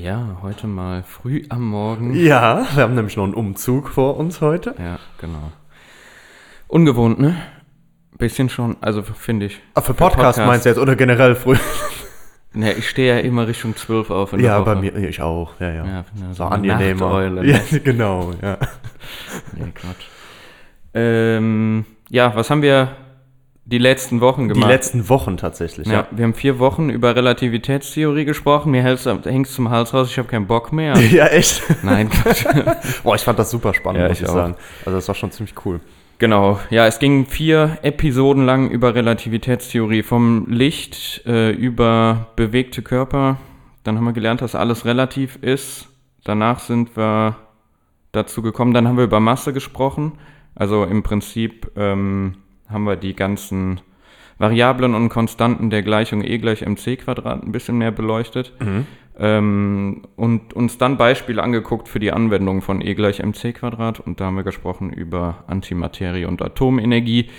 Ja, heute mal früh am Morgen. Ja, wir haben nämlich noch einen Umzug vor uns heute. Ja, genau. Ungewohnt, ne? Bisschen schon, also finde ich. Ah, für Podcast, meinst du jetzt oder generell früh? Ja, ich stehe ja immer Richtung 12 auf Ja, bei mir, ich auch. Ja, ja. Ja, so angenehmer. Nachteule, Ja, ne? genau, ja. Nee, Quatsch. Ähm, ja, was haben wir die letzten Wochen Die gemacht? letzten Wochen tatsächlich, ja, ja. wir haben vier Wochen über Relativitätstheorie gesprochen. Mir hält's hängt's zum Hals raus, ich habe keinen Bock mehr. Ja, echt? Nein. Boah, ich fand das super spannend, Ja, muss ich ich sagen. Also das war schon ziemlich cool. Genau, ja, es ging vier Episoden lang über Relativitätstheorie, vom Licht äh, über bewegte Körper. Dann haben wir gelernt, dass alles relativ ist. Danach sind wir dazu gekommen, dann haben wir über Masse gesprochen. Also im Prinzip ähm, haben wir die ganzen Variablen und Konstanten der Gleichung E gleich mc Quadrat ein bisschen mehr beleuchtet. Ähm, und uns dann Beispiele angeguckt für die Anwendung von E gleich mc Quadrat. Und da haben wir gesprochen über Antimaterie und Atomenergie.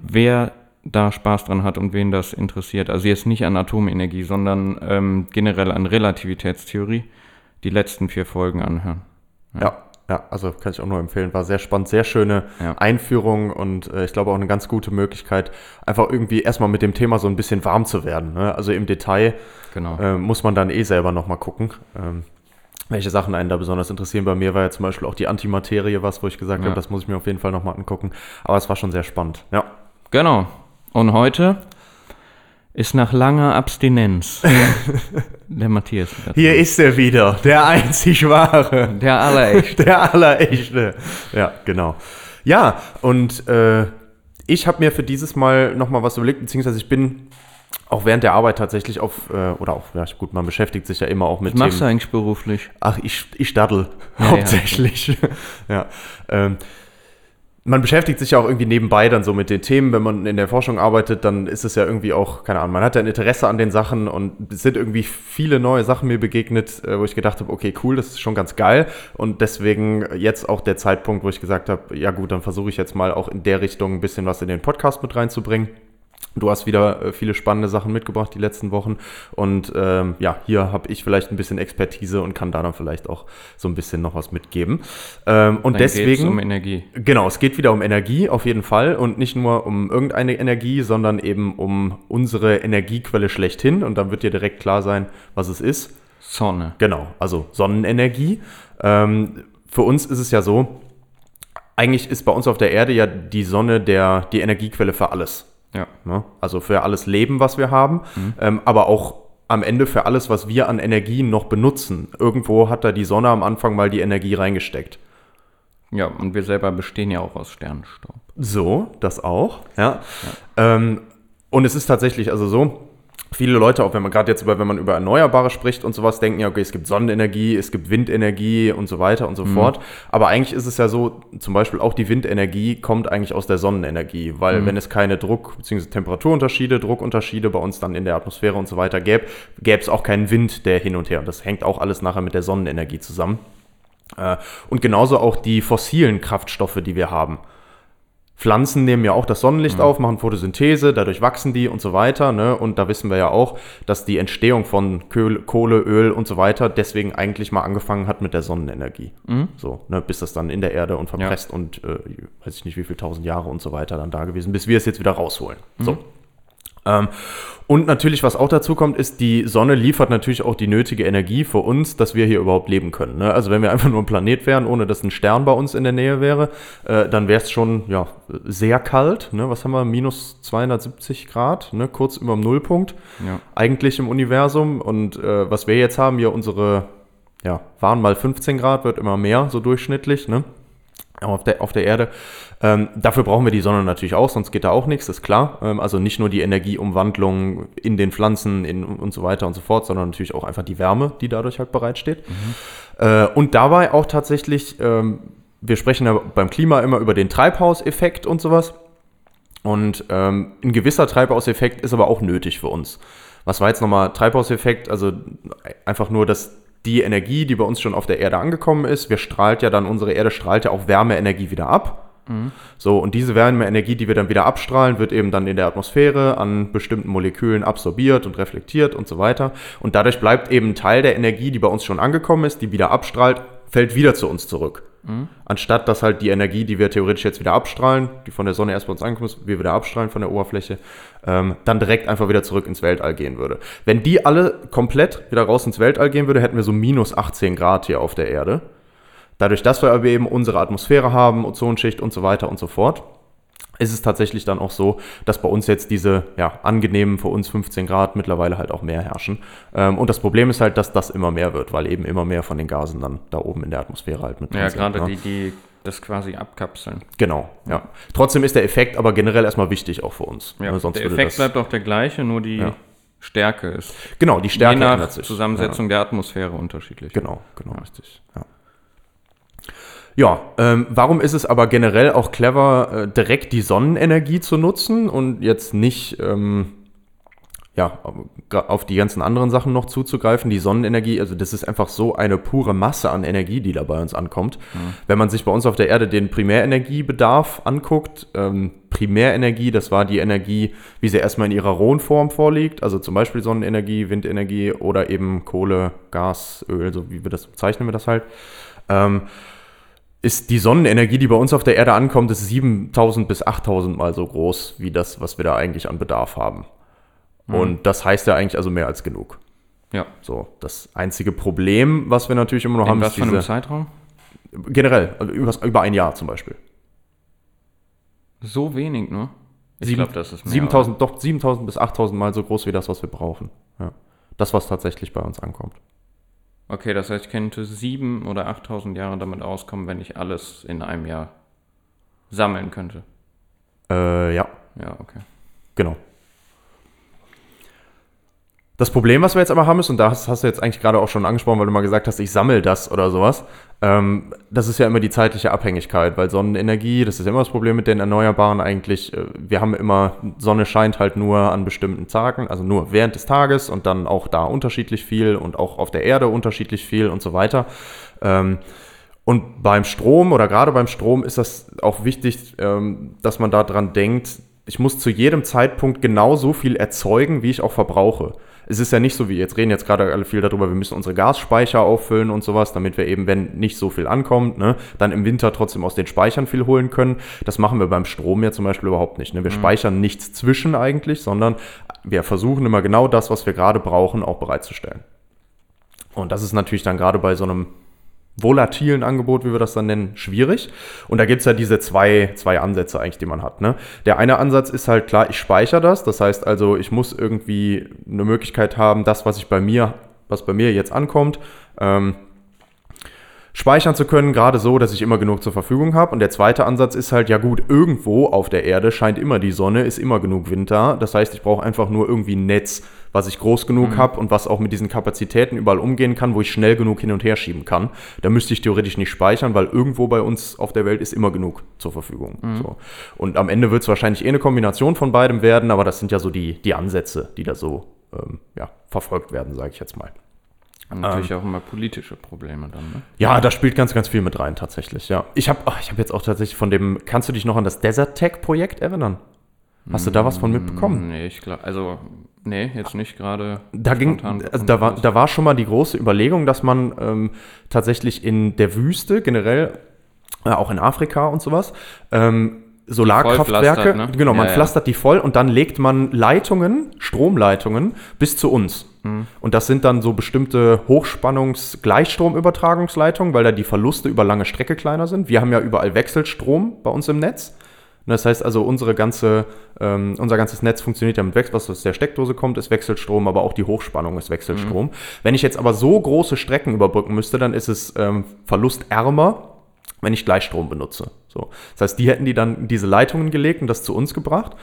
Wer da Spaß dran hat und wen das interessiert, also jetzt nicht an Atomenergie, sondern ähm, generell an Relativitätstheorie, die letzten vier Folgen anhören. Ja. ja, also kann ich auch nur empfehlen. War sehr spannend, sehr schöne Ja. Einführung und äh, ich glaube auch eine ganz gute Möglichkeit, einfach irgendwie erstmal mit dem Thema so ein bisschen warm zu werden. Ne? Also im Detail Genau. äh, muss man dann eh selber nochmal gucken. Ähm, welche Sachen einen da besonders interessieren. Bei mir war ja zum Beispiel auch die Antimaterie was, wo ich gesagt Ja. habe, das muss ich mir auf jeden Fall nochmal angucken. Aber es war schon sehr spannend. Ja. Genau. Und heute ist nach langer Abstinenz der Matthias. Hier ist er wieder, der einzig wahre, der allerecht. der allerechte. Ja, genau. Ja, und äh, ich habe mir für dieses Mal nochmal was überlegt, beziehungsweise ich bin auch während der Arbeit tatsächlich auf, äh, oder auch, ja gut, man beschäftigt sich ja immer auch mit Was machst du eigentlich beruflich? Ach, ich, ich daddel Ja, ja, hauptsächlich. Ja. Ähm, man beschäftigt sich ja auch irgendwie nebenbei dann so mit den Themen. Wenn man in der Forschung arbeitet, dann ist es ja irgendwie auch, keine Ahnung, man hat ja ein Interesse an den Sachen und es sind irgendwie viele neue Sachen mir begegnet, äh, wo ich gedacht habe, okay, cool, das ist schon ganz geil. Und deswegen jetzt auch der Zeitpunkt, wo ich gesagt habe, ja gut, dann versuche ich jetzt mal auch in der Richtung ein bisschen was in den Podcast mit reinzubringen. Du hast wieder äh, viele spannende Sachen mitgebracht die letzten Wochen und ähm, ja, hier habe ich vielleicht ein bisschen Expertise und kann da dann vielleicht auch so ein bisschen noch was mitgeben. Ähm, und Dann geht's deswegen, um Energie. genau, es geht wieder um Energie auf jeden Fall und nicht nur um irgendeine Energie, sondern eben um unsere Energiequelle schlechthin und dann wird dir direkt klar sein, was es ist. Sonne. Genau, also Sonnenenergie. Ähm, für uns ist es ja so, eigentlich ist bei uns auf der Erde ja die Sonne der, die Energiequelle für alles. Ja. Ne? Also für alles Leben, was wir haben, ähm, aber auch am Ende für alles, was wir an Energien noch benutzen. Irgendwo hat da die Sonne am Anfang mal die Energie reingesteckt. Ja, und wir selber bestehen ja auch aus Sternenstaub. So, das auch. Ja. Ähm, und es ist tatsächlich also so, viele Leute, auch wenn man gerade jetzt über, wenn man über Erneuerbare spricht und sowas, denken ja, okay, es gibt Sonnenenergie, es gibt Windenergie und so weiter und so fort. Aber eigentlich ist es ja so, zum Beispiel auch die Windenergie kommt eigentlich aus der Sonnenenergie, weil wenn es keine Druck- bzw. Temperaturunterschiede, Druckunterschiede bei uns dann in der Atmosphäre und so weiter gäbe, gäbe es auch keinen Wind, der hin und her. Und das hängt auch alles nachher mit der Sonnenenergie zusammen. Äh, Und genauso auch die fossilen Kraftstoffe, die wir haben. Pflanzen nehmen ja auch das Sonnenlicht auf, machen Photosynthese, dadurch wachsen die und so weiter. Ne? Und da wissen wir ja auch, dass die Entstehung von Köhl, Kohle, Öl und so weiter deswegen eigentlich mal angefangen hat mit der Sonnenenergie. So, ne? bis das dann in der Erde und verpresst und äh, weiß ich nicht wie viel tausend Jahre und so weiter dann da gewesen, bis wir es jetzt wieder rausholen. So. Ähm, und natürlich, was auch dazu kommt, ist, die Sonne liefert natürlich auch die nötige Energie für uns, dass wir hier überhaupt leben können. Ne? Also wenn wir einfach nur ein Planet wären, ohne dass ein Stern bei uns in der Nähe wäre, äh, dann wäre es schon ja, sehr kalt. Ne? Was haben wir? Minus 270 Grad, ne? kurz über dem Nullpunkt Ja. eigentlich im Universum. Und äh, was wir jetzt haben, hier unsere, ja, waren mal 15 Grad, wird immer mehr, so durchschnittlich. Ne? Auf der, auf der Erde. Ähm, dafür brauchen wir die Sonne natürlich auch, sonst geht da auch nichts, ist klar. Ähm, also nicht nur die Energieumwandlung in den Pflanzen in, und so weiter und so fort, sondern natürlich auch einfach die Wärme, die dadurch halt bereitsteht. Mhm. Äh, und dabei auch tatsächlich, ähm, wir sprechen ja beim Klima immer über den Treibhauseffekt und sowas. Und ähm, ein gewisser Treibhauseffekt ist aber auch nötig für uns. Was war jetzt nochmal Treibhauseffekt? Also einfach nur, dass die Energie, die bei uns schon auf der Erde angekommen ist, wir strahlt ja dann, unsere Erde strahlt ja auch Wärmeenergie wieder ab. Mhm. So, und diese Wärmeenergie, die wir dann wieder abstrahlen, wird eben dann in der Atmosphäre an bestimmten Molekülen absorbiert und reflektiert und so weiter. Und dadurch bleibt eben ein Teil der Energie, die bei uns schon angekommen ist, die wieder abstrahlt, fällt wieder zu uns zurück. Anstatt dass halt die Energie, die wir theoretisch jetzt wieder abstrahlen, die von der Sonne erst bei uns ankommt, wir wieder abstrahlen von der Oberfläche, ähm, dann direkt einfach wieder zurück ins Weltall gehen würde. Wenn die alle komplett wieder raus ins Weltall gehen würde, hätten wir so minus 18 Grad hier auf der Erde. Dadurch, dass wir aber eben unsere Atmosphäre haben, Ozonschicht und so weiter und so fort, ist es tatsächlich dann auch so, dass bei uns jetzt diese ja, angenehmen für uns 15 Grad mittlerweile halt auch mehr herrschen. Ähm, und das Problem ist halt, dass das immer mehr wird, weil eben immer mehr von den Gasen dann da oben in der Atmosphäre halt mit drin ja, sind. Gerade ne? die, die das quasi abkapseln. Genau, ja. Trotzdem ist der Effekt aber generell erstmal wichtig auch für uns. Ja, ne? Sonst der Effekt bleibt auch der gleiche, nur die ja. Stärke ist. Genau, die Stärke Je nach ändert sich. Zusammensetzung ja. der Atmosphäre unterschiedlich. Genau, genau, richtig. Ja. Ja, ähm, warum ist es aber generell auch clever, äh, direkt die Sonnenenergie zu nutzen und jetzt nicht ähm, ja, auf die ganzen anderen Sachen noch zuzugreifen? Die Sonnenenergie, also das ist einfach so eine pure Masse an Energie, die da bei uns ankommt. Mhm. Wenn man sich bei uns auf der Erde den Primärenergiebedarf anguckt, ähm, Primärenergie, das war die Energie, wie sie erstmal in ihrer rohen Form vorliegt, also zum Beispiel Sonnenenergie, Windenergie oder eben Kohle, Gas, Öl, so wie wir das bezeichnen wir das halt. Ähm, ist die Sonnenenergie, die bei uns auf der Erde ankommt, ist 7000 bis 8000 mal so groß wie das, was wir da eigentlich an Bedarf haben. Mhm. Und das heißt ja eigentlich also mehr als genug. Ja. So, das einzige Problem, was wir natürlich immer noch In haben, was ist diese... Zeitraum? Generell, also über, über ein Jahr zum Beispiel. So wenig, ne? Ich glaube, das ist mehr. 7000, doch 7000 bis 8000 mal so groß wie das, was wir brauchen. Ja. Das, was tatsächlich bei uns ankommt. Okay, das heißt, ich könnte sieben oder 8000 Jahre damit auskommen, wenn ich alles in einem Jahr sammeln könnte. Äh, ja. Ja, okay. Genau. Das Problem, was wir jetzt aber haben, ist, und das hast du jetzt eigentlich gerade auch schon angesprochen, weil du mal gesagt hast, ich sammle das oder sowas. Ähm, das ist ja immer die zeitliche Abhängigkeit, weil Sonnenenergie, das ist immer das Problem mit den Erneuerbaren eigentlich. Äh, wir haben immer, Sonne scheint halt nur an bestimmten Tagen, also nur während des Tages und dann auch da unterschiedlich viel und auch auf der Erde unterschiedlich viel und so weiter. Ähm, und beim Strom oder gerade beim Strom ist das auch wichtig, ähm, dass man daran denkt, ich muss zu jedem Zeitpunkt genau so viel erzeugen, wie ich auch verbrauche es ist ja nicht so wie, jetzt reden jetzt gerade alle viel darüber, wir müssen unsere Gasspeicher auffüllen und sowas, damit wir eben, wenn nicht so viel ankommt, ne, dann im Winter trotzdem aus den Speichern viel holen können. Das machen wir beim Strom ja zum Beispiel überhaupt nicht. Ne? Wir mhm. speichern nichts zwischen eigentlich, sondern wir versuchen immer genau das, was wir gerade brauchen, auch bereitzustellen. Und das ist natürlich dann gerade bei so einem volatilen Angebot, wie wir das dann nennen, schwierig. Und da gibt es ja diese zwei, zwei Ansätze eigentlich, die man hat. Ne? Der eine Ansatz ist halt klar, ich speichere das. Das heißt also, ich muss irgendwie eine Möglichkeit haben, das, was ich bei mir, was bei mir jetzt ankommt, ähm, speichern zu können, gerade so, dass ich immer genug zur Verfügung habe. Und der zweite Ansatz ist halt, ja gut, irgendwo auf der Erde scheint immer die Sonne, ist immer genug Wind da. Das heißt, ich brauche einfach nur irgendwie ein Netz, was ich groß genug mhm. habe und was auch mit diesen Kapazitäten überall umgehen kann, wo ich schnell genug hin und her schieben kann. Da müsste ich theoretisch nicht speichern, weil irgendwo bei uns auf der Welt ist immer genug zur Verfügung. Mhm. So. Und am Ende wird es wahrscheinlich eh eine Kombination von beidem werden, aber das sind ja so die, die Ansätze, die da so ähm, ja, verfolgt werden, sage ich jetzt mal. Und natürlich ähm, auch immer politische Probleme dann, ne? Ja, da spielt ganz, ganz viel mit rein, tatsächlich, ja. Ich habe ich hab jetzt auch tatsächlich von dem, kannst du dich noch an das Desert Tech-Projekt erinnern? Hast du da was von mitbekommen? Nee, ich glaube, also, nee, jetzt nicht gerade. Da ging, also da war, da war schon mal die große Überlegung, dass man ähm, tatsächlich in der Wüste generell, äh, auch in Afrika und sowas, ähm, Solarkraftwerke, ne? genau, man ja, pflastert die voll und dann legt man Leitungen, Stromleitungen bis zu uns. Mhm. Und das sind dann so bestimmte Hochspannungs-Gleichstromübertragungsleitungen, weil da die Verluste über lange Strecke kleiner sind. Wir haben ja überall Wechselstrom bei uns im Netz. Das heißt also, unsere ganze, ähm, unser ganzes Netz funktioniert ja mit Wechsel, was aus der Steckdose kommt, ist Wechselstrom, aber auch die Hochspannung ist Wechselstrom. Mhm. Wenn ich jetzt aber so große Strecken überbrücken müsste, dann ist es ähm, verlustärmer wenn ich Gleichstrom benutze. So. Das heißt, die hätten die dann diese Leitungen gelegt und das zu uns gebracht.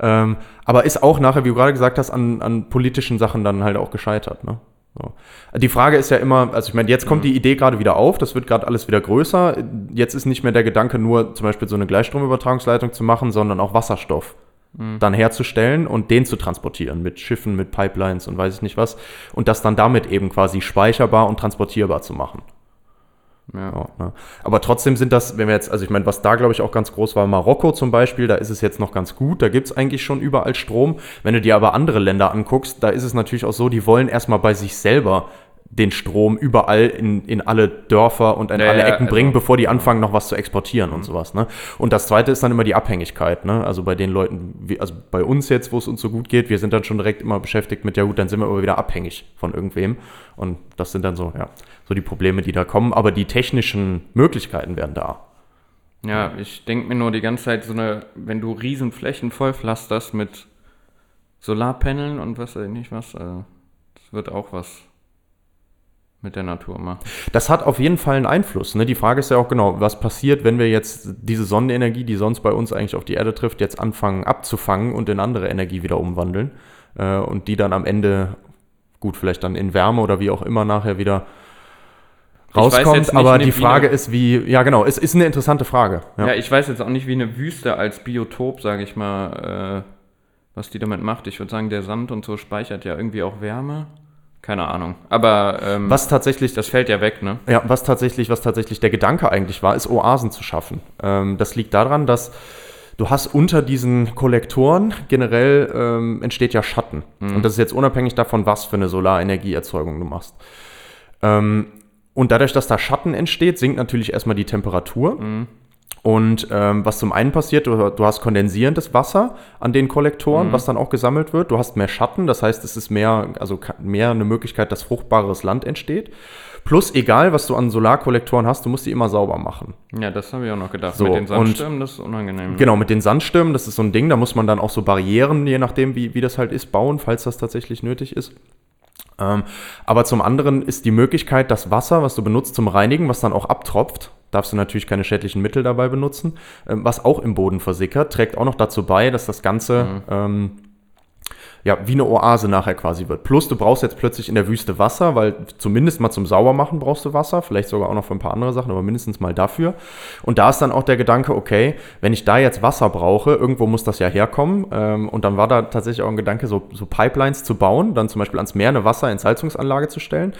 Ähm, aber ist auch nachher, wie du gerade gesagt hast, an, an politischen Sachen dann halt auch gescheitert. Ne? So. Die Frage ist ja immer, also ich meine, jetzt kommt die Idee gerade wieder auf, das wird gerade alles wieder größer. Jetzt ist nicht mehr der Gedanke, nur zum Beispiel so eine Gleichstromübertragungsleitung zu machen, sondern auch Wasserstoff dann herzustellen und den zu transportieren mit Schiffen, mit Pipelines und weiß ich nicht was. Und das dann damit eben quasi speicherbar und transportierbar zu machen. Ja. Ja, ne? Aber trotzdem sind das, wenn wir jetzt, also ich meine, was da glaube ich auch ganz groß war, Marokko zum Beispiel, da ist es jetzt noch ganz gut, da gibt es eigentlich schon überall Strom. Wenn du dir aber andere Länder anguckst, da ist es natürlich auch so, die wollen erstmal bei sich selber den Strom überall in, in alle Dörfer und in Ja, alle ja, Ecken also- bringen, bevor die anfangen, noch was zu exportieren und sowas. Ne? Und das zweite ist dann immer die Abhängigkeit. Ne? Also bei den Leuten, wie, also bei uns jetzt, wo es uns so gut geht, wir sind dann schon direkt immer beschäftigt mit, ja gut, dann sind wir aber wieder abhängig von irgendwem. Und das sind dann so, ja, so die Probleme, die da kommen. Aber die technischen Möglichkeiten wären da. Ja, ich denke mir nur die ganze Zeit so eine, wenn du riesen Flächen vollpflasterst mit Solarpaneln und was weiß ich nicht was, äh, das wird auch was mit der Natur machen. Das hat auf jeden Fall einen Einfluss. Ne? Die Frage ist ja auch genau, was passiert, wenn wir jetzt diese Sonnenenergie, die sonst bei uns eigentlich auf die Erde trifft, jetzt anfangen abzufangen und in andere Energie wieder umwandeln äh, und die dann am Ende, gut, vielleicht dann in Wärme oder wie auch immer nachher wieder rauskommt. Aber ne, die Frage eine- ist, wie, ja genau, es ist eine interessante Frage. Ja. ich weiß jetzt auch nicht, wie eine Wüste als Biotop, sage ich mal, äh, was die damit macht. Ich würde sagen, der Sand und so speichert ja irgendwie auch Wärme. Keine Ahnung. Aber ähm, Was tatsächlich das fällt ja weg, ne? Ja, was tatsächlich, was tatsächlich der Gedanke eigentlich war, ist Oasen zu schaffen. Ähm, das liegt daran, dass du hast unter diesen Kollektoren generell ähm, entsteht ja Schatten. Und das ist jetzt unabhängig davon, was für eine Solarenergieerzeugung du machst. Ähm, und dadurch, dass da Schatten entsteht, sinkt natürlich erstmal die Temperatur. Und ähm, was zum einen passiert, du, du hast kondensierendes Wasser an den Kollektoren, was dann auch gesammelt wird. Du hast mehr Schatten, das heißt, es ist mehr, also mehr eine Möglichkeit, dass fruchtbares Land entsteht. Plus, egal was du an Solarkollektoren hast, du musst die immer sauber machen. Ja, das habe ich auch noch gedacht. So, Mit den und- Sandstürmen, das ist unangenehm. Genau, mit den Sandstürmen, das ist so ein Ding, da muss man dann auch so Barrieren, je nachdem, wie, wie das halt ist, bauen, falls das tatsächlich nötig ist. Ähm, aber zum anderen ist die Möglichkeit, das Wasser, was du benutzt zum Reinigen, was dann auch abtropft, darfst du natürlich keine schädlichen Mittel dabei benutzen, ähm, was auch im Boden versickert, trägt auch noch dazu bei, dass das Ganze ähm, ja, wie eine Oase nachher quasi wird. Plus, du brauchst jetzt plötzlich in der Wüste Wasser, weil zumindest mal zum Saubermachen brauchst du Wasser, vielleicht sogar auch noch für ein paar andere Sachen, aber mindestens mal dafür. Und da ist dann auch der Gedanke, okay, wenn ich da jetzt Wasser brauche, irgendwo muss das ja herkommen. Ähm, und dann war da tatsächlich auch ein Gedanke, so, so Pipelines zu bauen, dann zum Beispiel ans Meer eine Wasserentsalzungsanlage zu stellen,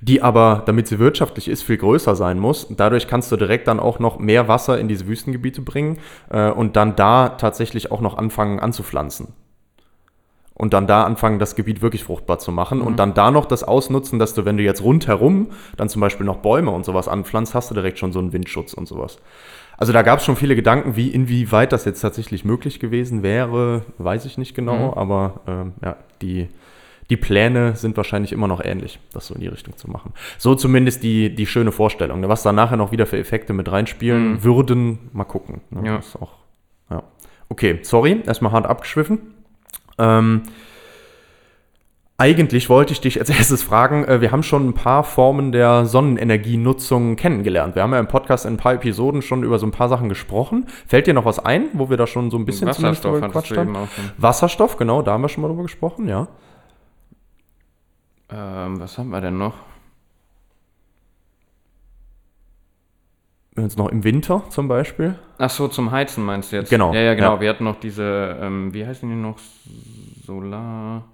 die aber, damit sie wirtschaftlich ist, viel größer sein muss. Dadurch kannst du direkt dann auch noch mehr Wasser in diese Wüstengebiete bringen äh, und dann da tatsächlich auch noch anfangen anzupflanzen und dann da anfangen, das Gebiet wirklich fruchtbar zu machen und dann da noch das ausnutzen, dass du, wenn du jetzt rundherum dann zum Beispiel noch Bäume und sowas anpflanzt, hast du direkt schon so einen Windschutz und sowas. Also da gab es schon viele Gedanken, wie inwieweit das jetzt tatsächlich möglich gewesen wäre, weiß ich nicht genau, aber ähm, ja, die, die Pläne sind wahrscheinlich immer noch ähnlich, das so in die Richtung zu machen. So zumindest die, die schöne Vorstellung. ne? Was da nachher noch wieder für Effekte mit reinspielen würden, mal gucken. ne? Ja. Das ist auch, ja. Okay, sorry, erstmal hart abgeschwiffen. Ähm, eigentlich wollte ich dich als erstes fragen, äh, wir haben schon ein paar Formen der Sonnenenergienutzung kennengelernt. Wir haben ja im Podcast in ein paar Episoden schon über so ein paar Sachen gesprochen. Fällt dir noch was ein, wo wir da schon so ein bisschen Wasserstoff gequatscht haben? Wasserstoff, genau, da haben wir schon mal drüber gesprochen, ja. Ähm, was haben wir denn noch? Jetzt noch im Winter zum Beispiel. Ach so, zum Heizen meinst du jetzt? Genau, Ja, ja, genau. ja. Wir hatten noch diese, ähm, wie heißen die noch? Solar...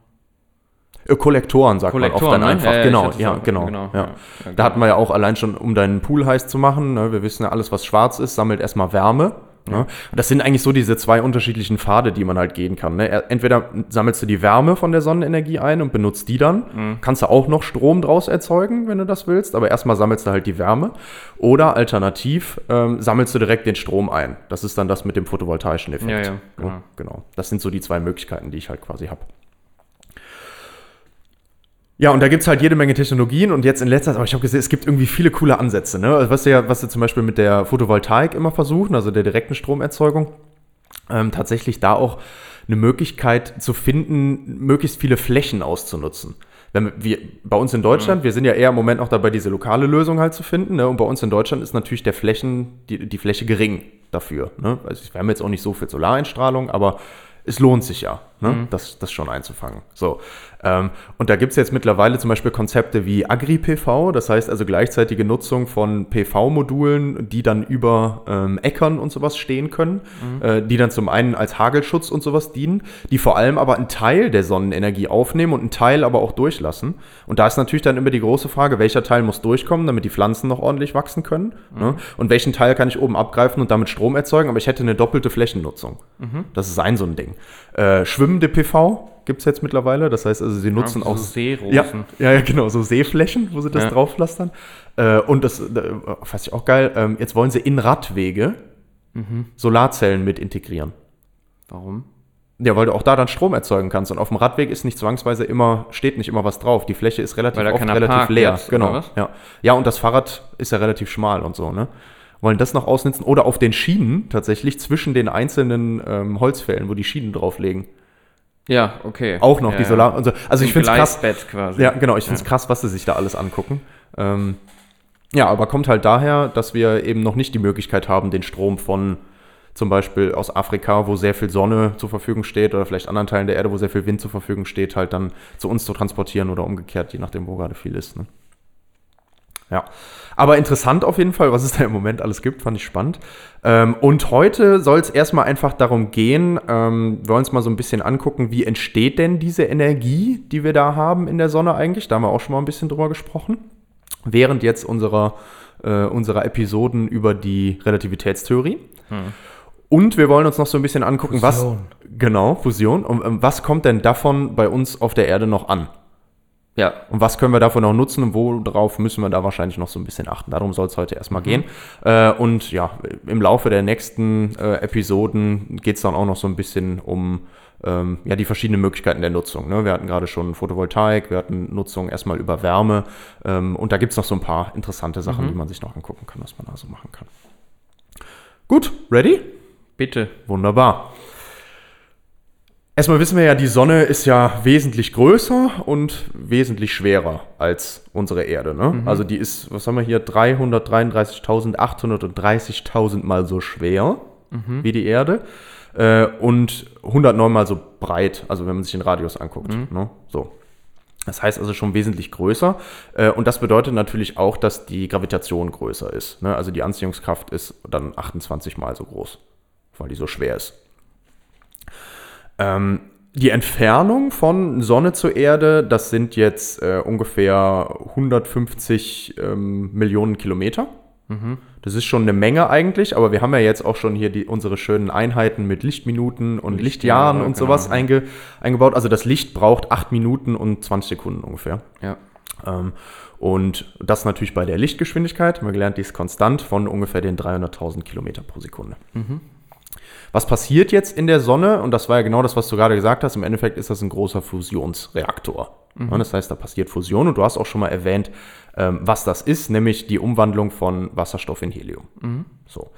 Äh, Kollektoren sagt man oft dann ne? einfach. Ja, genau, ja, genau. genau, ja. Da hatten wir ja auch allein schon, um deinen Pool heiß zu machen. Ne? Wir wissen ja, alles, was schwarz ist, sammelt erstmal Wärme. Ne? Und das sind eigentlich so diese zwei unterschiedlichen Pfade, die man halt gehen kann. Ne? Er- Entweder sammelst du die Wärme von der Sonnenenergie ein und benutzt die dann. Mhm. Kannst du auch noch Strom draus erzeugen, wenn du das willst. Aber erstmal sammelst du halt die Wärme. Oder alternativ ähm, sammelst du direkt den Strom ein. Das ist dann das mit dem photovoltaischen Effekt. Ja, ja, Ne? genau. genau. Das sind so die zwei Möglichkeiten, die ich halt quasi habe. Ja, und da gibt es halt jede Menge Technologien und jetzt in letzter Zeit, aber ich habe gesehen, es gibt irgendwie viele coole Ansätze. Ne? Also was, wir ja, was wir zum Beispiel mit der Photovoltaik immer versuchen, also der direkten Stromerzeugung, ähm, tatsächlich da auch eine Möglichkeit zu finden, möglichst viele Flächen auszunutzen. wenn wir, bei uns in Deutschland, wir sind ja eher im Moment noch dabei, diese lokale Lösung halt zu finden. Ne? Und bei uns in Deutschland ist natürlich der Flächen, die, die Fläche gering dafür. Ne? Also wir haben jetzt auch nicht so viel Solareinstrahlung, aber es lohnt sich ja, ne? das, das schon einzufangen. So. Ähm, und da gibt es jetzt mittlerweile zum Beispiel Konzepte wie Agri-PV, das heißt also gleichzeitige Nutzung von PV-Modulen, die dann über ähm, Äckern und sowas stehen können, äh, die dann zum einen als Hagelschutz und sowas dienen, die vor allem aber einen Teil der Sonnenenergie aufnehmen und einen Teil aber auch durchlassen. Und da ist natürlich dann immer die große Frage, welcher Teil muss durchkommen, damit die Pflanzen noch ordentlich wachsen können. Ne? Und welchen Teil kann ich oben abgreifen und damit Strom erzeugen, aber ich hätte eine doppelte Flächennutzung. Das ist ein so ein Ding. Äh, schwimmende PV gibt es jetzt mittlerweile. Das heißt also, sie nutzen so auch Seerosen. Ja, ja, ja, genau, so Seeflächen, wo sie das Ja. draufpflastern. Äh, und das, äh, fand ich auch geil, ähm, jetzt wollen sie in Radwege Solarzellen mit integrieren. Warum? Ja, weil du auch da dann Strom erzeugen kannst. Und auf dem Radweg ist nicht zwangsweise immer, steht nicht immer was drauf. Die Fläche ist relativ oft relativ parkt leer. jetzt, genau. Ja. ja, und das Fahrrad ist ja relativ schmal und so, ne? Wollen das noch ausnutzen oder auf den Schienen tatsächlich zwischen den einzelnen ähm, Holzfällen, wo die Schienen drauflegen. Ja, okay. Auch noch ja, die Solar. Und so. Also ich finde es krass. Quasi. Ja, genau, ich finde es krass, was sie sich da alles angucken. Ähm, ja, aber kommt halt daher, dass wir eben noch nicht die Möglichkeit haben, den Strom von zum Beispiel aus Afrika, wo sehr viel Sonne zur Verfügung steht, oder vielleicht anderen Teilen der Erde, wo sehr viel Wind zur Verfügung steht, halt dann zu uns zu transportieren oder umgekehrt, je nachdem, wo gerade viel ist. Ne? Ja, aber interessant auf jeden Fall, was es da im Moment alles gibt, fand ich spannend. Ähm, und heute soll es erstmal einfach darum gehen, ähm, wir wollen uns mal so ein bisschen angucken, wie entsteht denn diese Energie, die wir da haben in der Sonne eigentlich? Da haben wir auch schon mal ein bisschen drüber gesprochen. Während jetzt unserer, äh, unserer Episoden über die Relativitätstheorie. Und wir wollen uns noch so ein bisschen angucken, Fusion. was. Genau, Fusion. Und ähm, was kommt denn davon bei uns auf der Erde noch an? Ja. Und was können wir davon noch nutzen und worauf müssen wir da wahrscheinlich noch so ein bisschen achten? Darum soll es heute erstmal gehen. Äh, und ja, im Laufe der nächsten äh, Episoden geht es dann auch noch so ein bisschen um ähm, ja, die verschiedenen Möglichkeiten der Nutzung. Ne? Wir hatten gerade schon Photovoltaik, wir hatten Nutzung erstmal über Wärme ähm, und da gibt es noch so ein paar interessante Sachen, die man sich noch angucken kann, was man da so machen kann. Gut, ready? Bitte. Wunderbar. Erstmal wissen wir ja, die Sonne ist ja wesentlich größer und wesentlich schwerer als unsere Erde. Ne? Also die ist, was haben wir hier, 333.830.000 mal so schwer wie die Erde äh, und 109 mal so breit, also wenn man sich den Radius anguckt. Ne? So. Das heißt also schon wesentlich größer. Äh, und das bedeutet natürlich auch, dass die Gravitation größer ist. Ne? Also die Anziehungskraft ist dann 28 mal so groß, weil die so schwer ist. Ähm, die Entfernung von Sonne zur Erde, das sind jetzt äh, ungefähr 150 ähm, Millionen Kilometer. Das ist schon eine Menge eigentlich, aber wir haben ja jetzt auch schon hier die, unsere schönen Einheiten mit Lichtminuten und Lichtjahre, Lichtjahren und genau. sowas einge, eingebaut. Also das Licht braucht 8 Minuten und 20 Sekunden ungefähr. Ja. Ähm, und das natürlich bei der Lichtgeschwindigkeit, haben wir gelernt, die ist konstant von ungefähr den 300.000 Kilometer pro Sekunde. Was passiert jetzt in der Sonne? Und das war ja genau das, was du gerade gesagt hast. Im Endeffekt ist das ein großer Fusionsreaktor. Ja, das heißt, da passiert Fusion und du hast auch schon mal erwähnt, ähm, was das ist, nämlich die Umwandlung von Wasserstoff in Helium. So.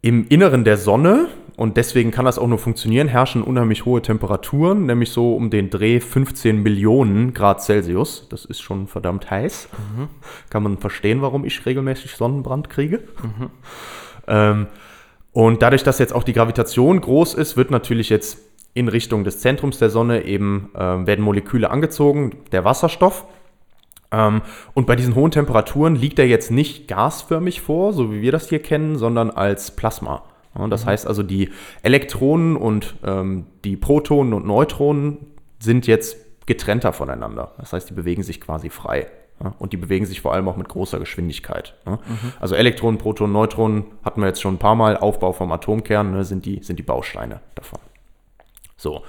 Im Inneren der Sonne, und deswegen kann das auch nur funktionieren, herrschen unheimlich hohe Temperaturen, nämlich so um den Dreh 15 Millionen Grad Celsius. Das ist schon verdammt heiß. Kann man verstehen, warum ich regelmäßig Sonnenbrand kriege. Ähm, und dadurch, dass jetzt auch die Gravitation groß ist, wird natürlich jetzt in Richtung des Zentrums der Sonne eben ähm, werden Moleküle angezogen, der Wasserstoff. Ähm, und bei diesen hohen Temperaturen liegt er jetzt nicht gasförmig vor, so wie wir das hier kennen, sondern als Plasma. Ja, das heißt also, die Elektronen und ähm, die Protonen und Neutronen sind jetzt getrennter voneinander. Das heißt, die bewegen sich quasi frei. Und die bewegen sich vor allem auch mit großer Geschwindigkeit. Ja. Also Elektronen, Protonen, Neutronen hatten wir jetzt schon ein paar Mal. Aufbau vom Atomkern ne, sind, die, sind die Bausteine davon. So.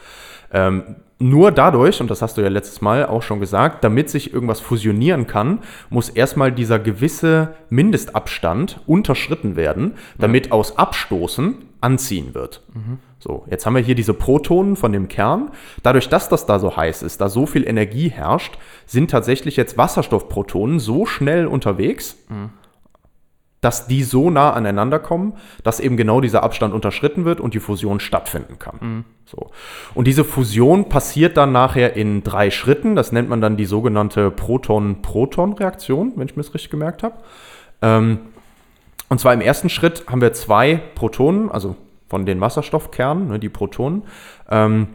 Ähm, nur dadurch, und das hast du ja letztes Mal auch schon gesagt, damit sich irgendwas fusionieren kann, muss erstmal dieser gewisse Mindestabstand unterschritten werden, damit aus Abstoßen anziehen wird. So, jetzt haben wir hier diese Protonen von dem Kern. Dadurch, dass das da so heiß ist, da so viel Energie herrscht, sind tatsächlich jetzt Wasserstoffprotonen so schnell unterwegs, dass die so nah aneinander kommen, dass eben genau dieser Abstand unterschritten wird und die Fusion stattfinden kann. So. Und diese Fusion passiert dann nachher in drei Schritten. Das nennt man dann die sogenannte Proton-Proton-Reaktion, wenn ich mir das richtig gemerkt habe. Ähm, und zwar im ersten Schritt haben wir zwei Protonen, also von den Wasserstoffkernen, ne, die Protonen. Ähm,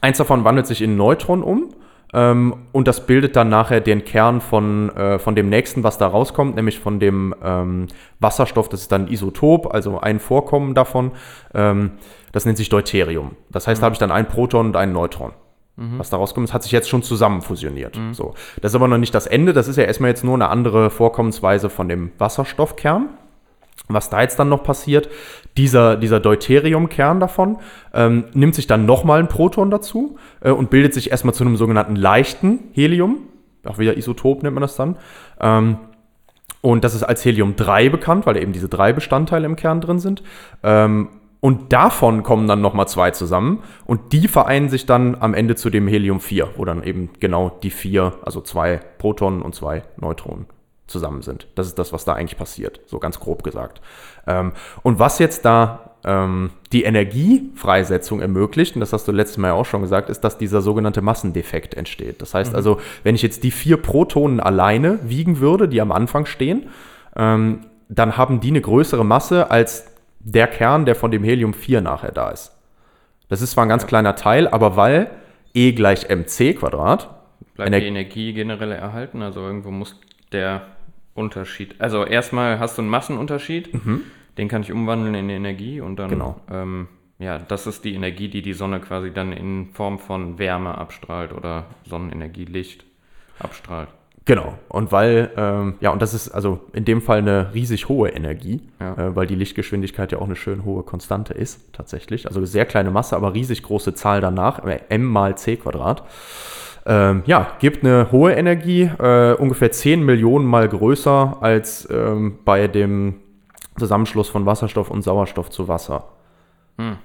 eins davon wandelt sich in Neutron um ähm, und das bildet dann nachher den Kern von, äh, von dem nächsten, was da rauskommt, nämlich von dem ähm, Wasserstoff. Das ist dann Isotop, also ein Vorkommen davon. Ähm, das nennt sich Deuterium. Das heißt, da habe ich dann ein Proton und ein Neutron. Was da rauskommt, das hat sich jetzt schon zusammen fusioniert. So. Das ist aber noch nicht das Ende. Das ist ja erstmal jetzt nur eine andere Vorkommensweise von dem Wasserstoffkern. Was da jetzt dann noch passiert, dieser, dieser Deuteriumkern davon ähm, nimmt sich dann nochmal ein Proton dazu äh, und bildet sich erstmal zu einem sogenannten leichten Helium. Auch wieder Isotop nennt man das dann. Ähm, und das ist als Helium 3 bekannt, weil eben diese drei Bestandteile im Kern drin sind. Ähm, und davon kommen dann nochmal zwei zusammen und die vereinen sich dann am Ende zu dem Helium 4, wo dann eben genau die vier, also zwei Protonen und zwei Neutronen zusammen sind. Das ist das, was da eigentlich passiert, so ganz grob gesagt. Ähm, und was jetzt da ähm, die Energiefreisetzung ermöglicht, und das hast du letztes Mal ja auch schon gesagt, ist, dass dieser sogenannte Massendefekt entsteht. Das heißt also, wenn ich jetzt die vier Protonen alleine wiegen würde, die am Anfang stehen, ähm, dann haben die eine größere Masse als der Kern, der von dem Helium 4 nachher da ist. Das ist zwar ein ganz kleiner Teil, aber weil E gleich mc Quadrat, Bleibt Ener- die Energie generell erhalten? Also irgendwo muss der Unterschied. Also erstmal hast du einen Massenunterschied, den kann ich umwandeln in Energie und dann. Mhm. Genau. Ähm, ja, das ist die Energie, die die Sonne quasi dann in Form von Wärme abstrahlt oder Sonnenenergie, Licht abstrahlt. Genau. Und weil, ähm, ja, und das ist also in dem Fall eine riesig hohe Energie, Ja. äh, weil die Lichtgeschwindigkeit ja auch eine schön hohe Konstante ist, tatsächlich. Also sehr kleine Masse, aber riesig große Zahl danach, äh, m mal c Quadrat. Ähm, ja, gibt eine hohe Energie, äh, ungefähr 10 Millionen Mal größer als ähm, bei dem Zusammenschluss von Wasserstoff und Sauerstoff zu Wasser.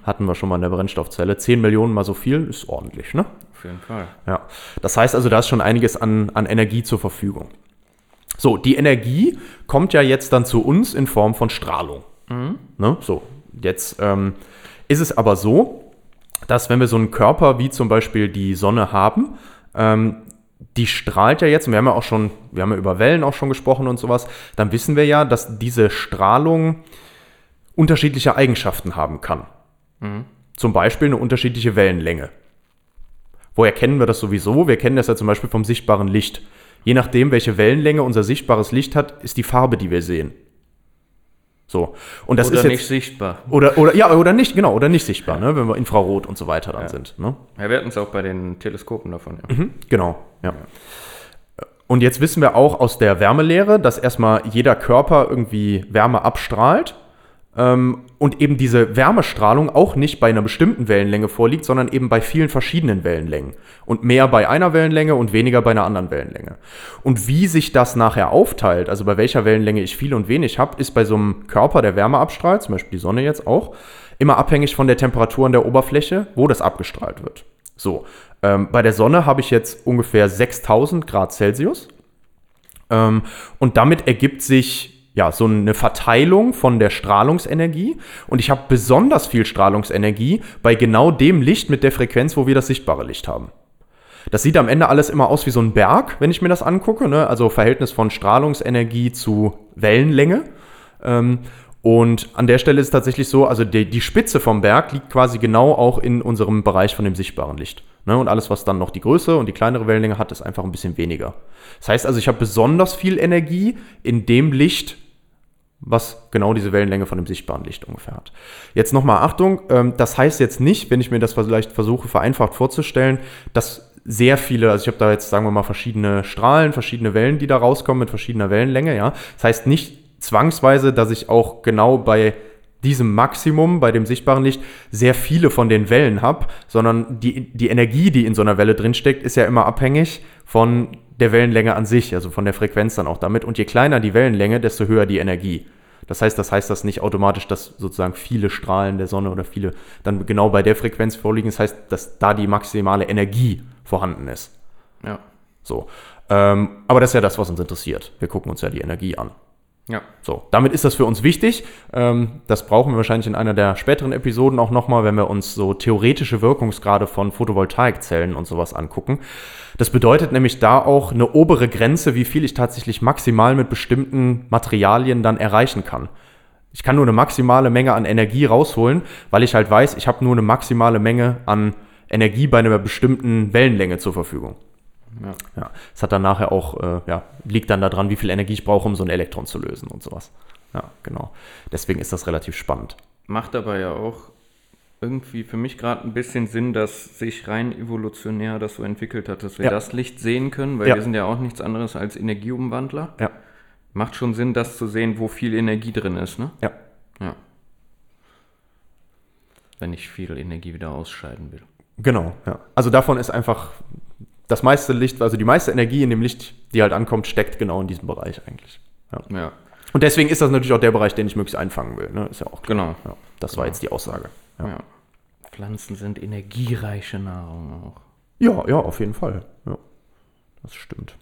Hatten wir schon mal in der Brennstoffzelle. 10 Millionen mal so viel ist ordentlich, ne? Auf jeden Fall. Ja, das heißt also, da ist schon einiges an, an Energie zur Verfügung. So, die Energie kommt ja jetzt dann zu uns in Form von Strahlung. Ne? So, jetzt ähm, ist es aber so, dass wenn wir so einen Körper wie zum Beispiel die Sonne haben, ähm, die strahlt ja jetzt, und wir haben ja auch schon, wir haben ja über Wellen auch schon gesprochen und sowas, dann wissen wir ja, dass diese Strahlung unterschiedliche Eigenschaften haben kann. Zum Beispiel eine unterschiedliche Wellenlänge. Woher kennen wir das sowieso? Wir kennen das ja zum Beispiel vom sichtbaren Licht. Je nachdem, welche Wellenlänge unser sichtbares Licht hat, ist die Farbe, die wir sehen. So. Und das oder ist jetzt, nicht sichtbar. Oder, oder, ja, oder nicht, genau, oder nicht sichtbar, ne, wenn wir Infrarot und so weiter dann sind. Ne? Ja, wir hatten es auch bei den Teleskopen davon. Ja. Genau, ja. Und jetzt wissen wir auch aus der Wärmelehre, dass erstmal jeder Körper irgendwie Wärme abstrahlt ähm, und eben diese Wärmestrahlung auch nicht bei einer bestimmten Wellenlänge vorliegt, sondern eben bei vielen verschiedenen Wellenlängen. Und mehr bei einer Wellenlänge und weniger bei einer anderen Wellenlänge. Und wie sich das nachher aufteilt, also bei welcher Wellenlänge ich viel und wenig habe, ist bei so einem Körper, der Wärme abstrahlt, zum Beispiel die Sonne jetzt auch, immer abhängig von der Temperatur an der Oberfläche, wo das abgestrahlt wird. So, ähm, bei der Sonne habe ich jetzt ungefähr 6000 Grad Celsius. Ähm, und damit ergibt sich ja so eine Verteilung von der Strahlungsenergie. Und ich habe besonders viel Strahlungsenergie bei genau dem Licht mit der Frequenz, wo wir das sichtbare Licht haben. Das sieht am Ende alles immer aus wie so ein Berg, wenn ich mir das angucke. Ne? Also Verhältnis von Strahlungsenergie zu Wellenlänge. Ähm, und an der Stelle ist es tatsächlich so, also die, die Spitze vom Berg liegt quasi genau auch in unserem Bereich von dem sichtbaren Licht. Ne? Und alles, was dann noch die Größe und die kleinere Wellenlänge hat, ist einfach ein bisschen weniger. Das heißt also, ich habe besonders viel Energie in dem Licht, was genau diese Wellenlänge von dem sichtbaren Licht ungefähr hat. Jetzt nochmal Achtung, ähm, das heißt jetzt nicht, wenn ich mir das vielleicht versuche vereinfacht vorzustellen, dass sehr viele, also ich habe da jetzt, sagen wir mal, verschiedene Strahlen, verschiedene Wellen, die da rauskommen mit verschiedener Wellenlänge, ja. Das heißt nicht zwangsweise, dass ich auch genau bei diesem Maximum, bei dem sichtbaren Licht, sehr viele von den Wellen habe, sondern die, die Energie, die in so einer Welle drinsteckt, ist ja immer abhängig von der Wellenlänge an sich, also von der Frequenz dann auch damit. Und je kleiner die Wellenlänge, desto höher die Energie. Das heißt, das heißt das nicht automatisch, dass sozusagen viele Strahlen der Sonne oder viele dann genau bei der Frequenz vorliegen. Das heißt, dass da die maximale Energie vorhanden ist. Ja. So. Ähm, aber das ist ja das, was uns interessiert. Wir gucken uns ja die Energie an. Ja. So, damit ist das für uns wichtig. Ähm, das brauchen wir wahrscheinlich in einer der späteren Episoden auch nochmal, wenn wir uns so theoretische Wirkungsgrade von Photovoltaikzellen und sowas angucken. Das bedeutet nämlich da auch eine obere Grenze, wie viel ich tatsächlich maximal mit bestimmten Materialien dann erreichen kann. Ich kann nur eine maximale Menge an Energie rausholen, weil ich halt weiß, ich habe nur eine maximale Menge an Energie bei einer bestimmten Wellenlänge zur Verfügung. Ja. Ja, es hat dann nachher auch, äh, ja, liegt dann daran, wie viel Energie ich brauche, um so ein Elektron zu lösen und sowas. Ja, genau. Deswegen ist das relativ spannend. Macht aber ja auch irgendwie für mich gerade ein bisschen Sinn, dass sich rein evolutionär das so entwickelt hat, dass wir Ja. das Licht sehen können, weil Ja. wir sind ja auch nichts anderes als Energieumwandler. Ja, Macht schon Sinn, das zu sehen, wo viel Energie drin ist, ne? ja. Ja. Wenn ich viel Energie wieder ausscheiden will. Genau, ja. Also davon ist einfach das meiste Licht, also die meiste Energie in dem Licht, die halt ankommt, steckt genau in diesem Bereich eigentlich. Ja. Ja, Und deswegen ist das natürlich auch der Bereich, den ich möglichst einfangen will. Ne? Ist ja auch klar. genau. Ja, das war jetzt die Aussage. Ja. Ja, Pflanzen sind energiereiche Nahrung auch. ja, ja auf jeden Fall. Ja, das stimmt.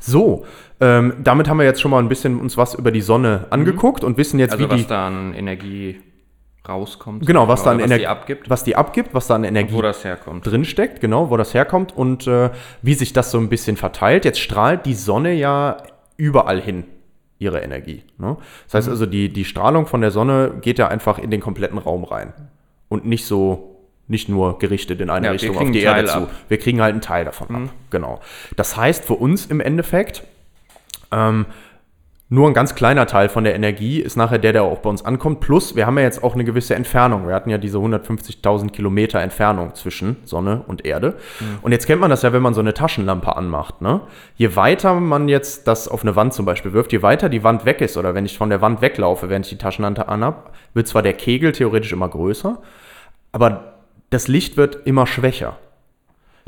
So, ähm, damit haben wir jetzt schon mal ein bisschen uns was über die Sonne angeguckt und wissen jetzt, Also wie was die, da an Energie rauskommt. genau, was da an oder was Energie die abgibt, was die abgibt, was da an Energie wo das herkommt. drin steckt, genau, wo das herkommt und äh, wie sich das so ein bisschen verteilt. Jetzt strahlt die Sonne ja überall hin ihre Energie. Ne? Das heißt also, die, die Strahlung von der Sonne geht ja einfach in den kompletten Raum rein und nicht so nicht nur gerichtet in eine Ja, Richtung auf die Erde zu. ab. Wir kriegen halt einen Teil davon ab. Genau. Das heißt für uns im Endeffekt, ähm, nur ein ganz kleiner Teil von der Energie ist nachher der, der auch bei uns ankommt. Plus, wir haben ja jetzt auch eine gewisse Entfernung. Wir hatten ja diese 150.000 Kilometer Entfernung zwischen Sonne und Erde. Und jetzt kennt man das ja, wenn man so eine Taschenlampe anmacht. Ne? Je weiter man jetzt das auf eine Wand zum Beispiel wirft, je weiter die Wand weg ist oder wenn ich von der Wand weglaufe, während ich die Taschenlampe anhab, wird zwar der Kegel theoretisch immer größer, aber das Licht wird immer schwächer.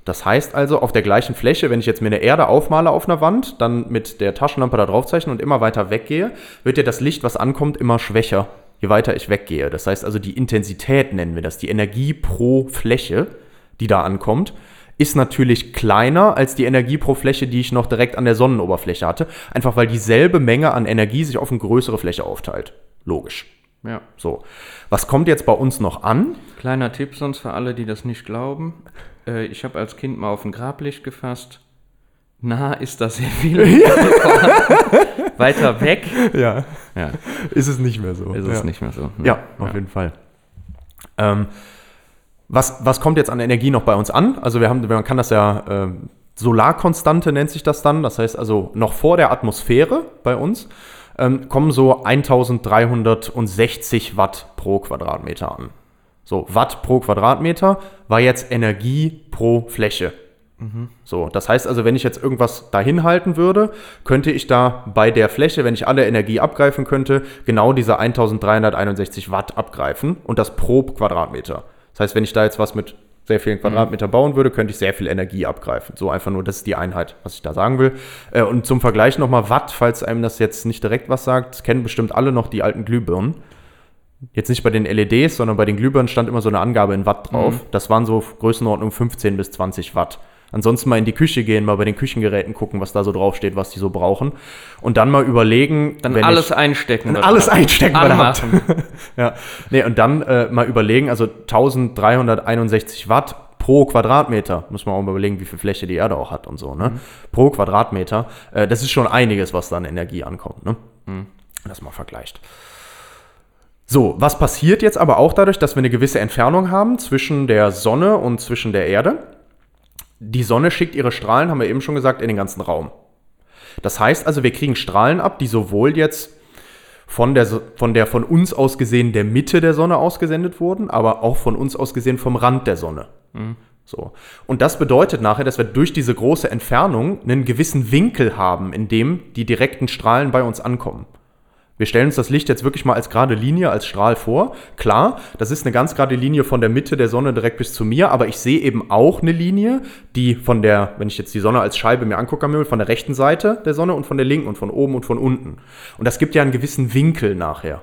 Das heißt also, auf der gleichen Fläche, wenn ich jetzt mir eine Erde aufmale auf einer Wand, dann mit der Taschenlampe da drauf zeichne und immer weiter weggehe, wird ja das Licht, was ankommt, immer schwächer, je weiter ich weggehe. Das heißt also, die Intensität nennen wir das, die Energie pro Fläche, die da ankommt, ist natürlich kleiner als die Energie pro Fläche, die ich noch direkt an der Sonnenoberfläche hatte. Einfach weil dieselbe Menge an Energie sich auf eine größere Fläche aufteilt. Logisch. Ja. So. Was kommt jetzt bei uns noch an? Kleiner Tipp sonst für alle, die das nicht glauben. Äh, ich habe als Kind mal auf ein Grablicht gefasst. Na, ist das sehr viel. Weiter weg. Ja. Ja, Ist es nicht mehr so. ist es nicht mehr so. ne? Ja, auf jeden Fall. Ähm, was, was kommt jetzt an Energie noch bei uns an? Also wir haben, man kann das ja, ähm, Solarkonstante nennt sich das dann. Das heißt also noch vor der Atmosphäre bei uns ähm, kommen so 1360 Watt pro Quadratmeter an. So, Watt pro Quadratmeter war jetzt Energie pro Fläche. So, das heißt also, wenn ich jetzt irgendwas dahin halten würde, könnte ich da bei der Fläche, wenn ich alle Energie abgreifen könnte, genau diese 1361 Watt abgreifen und das pro Quadratmeter. Das heißt, wenn ich da jetzt was mit sehr vielen Quadratmeter bauen würde, könnte ich sehr viel Energie abgreifen. So einfach nur, das ist die Einheit, was ich da sagen will. Äh, Und zum Vergleich nochmal Watt, falls einem das jetzt nicht direkt was sagt, kennen bestimmt alle noch die alten Glühbirnen. Jetzt nicht bei den LEDs, sondern bei den Glühbirnen stand immer so eine Angabe in Watt drauf. Das waren so Größenordnung 15 bis 20 Watt. Ansonsten mal in die Küche gehen, mal bei den Küchengeräten gucken, was da so draufsteht, was die so brauchen. Und dann mal überlegen, Dann alles ich, einstecken. dann alles einstecken bei der Hand. Anmachen. ja. Nee, und dann äh, mal überlegen, also 1361 Watt pro Quadratmeter. Muss man auch mal überlegen, wie viel Fläche die Erde auch hat und so, ne? Pro Quadratmeter. Äh, das ist schon einiges, was da an Energie ankommt, ne? Das mal vergleicht. So, was passiert jetzt aber auch dadurch, dass wir eine gewisse Entfernung haben zwischen der Sonne und zwischen der Erde? Die Sonne schickt ihre Strahlen, haben wir eben schon gesagt, in den ganzen Raum. Das heißt also, wir kriegen Strahlen ab, die sowohl jetzt von der, von der von uns aus gesehen der Mitte der Sonne ausgesendet wurden, aber auch von uns aus gesehen vom Rand der Sonne. So. Und das bedeutet nachher, dass wir durch diese große Entfernung einen gewissen Winkel haben, in dem die direkten Strahlen bei uns ankommen. Wir stellen uns das Licht jetzt wirklich mal als gerade Linie, als Strahl vor. Klar, das ist eine ganz gerade Linie von der Mitte der Sonne direkt bis zu mir, aber ich sehe eben auch eine Linie, die von der, wenn ich jetzt die Sonne als Scheibe mir angucke, am Himmel, von der rechten Seite der Sonne und von der linken und von oben und von unten. Und das gibt ja einen gewissen Winkel nachher.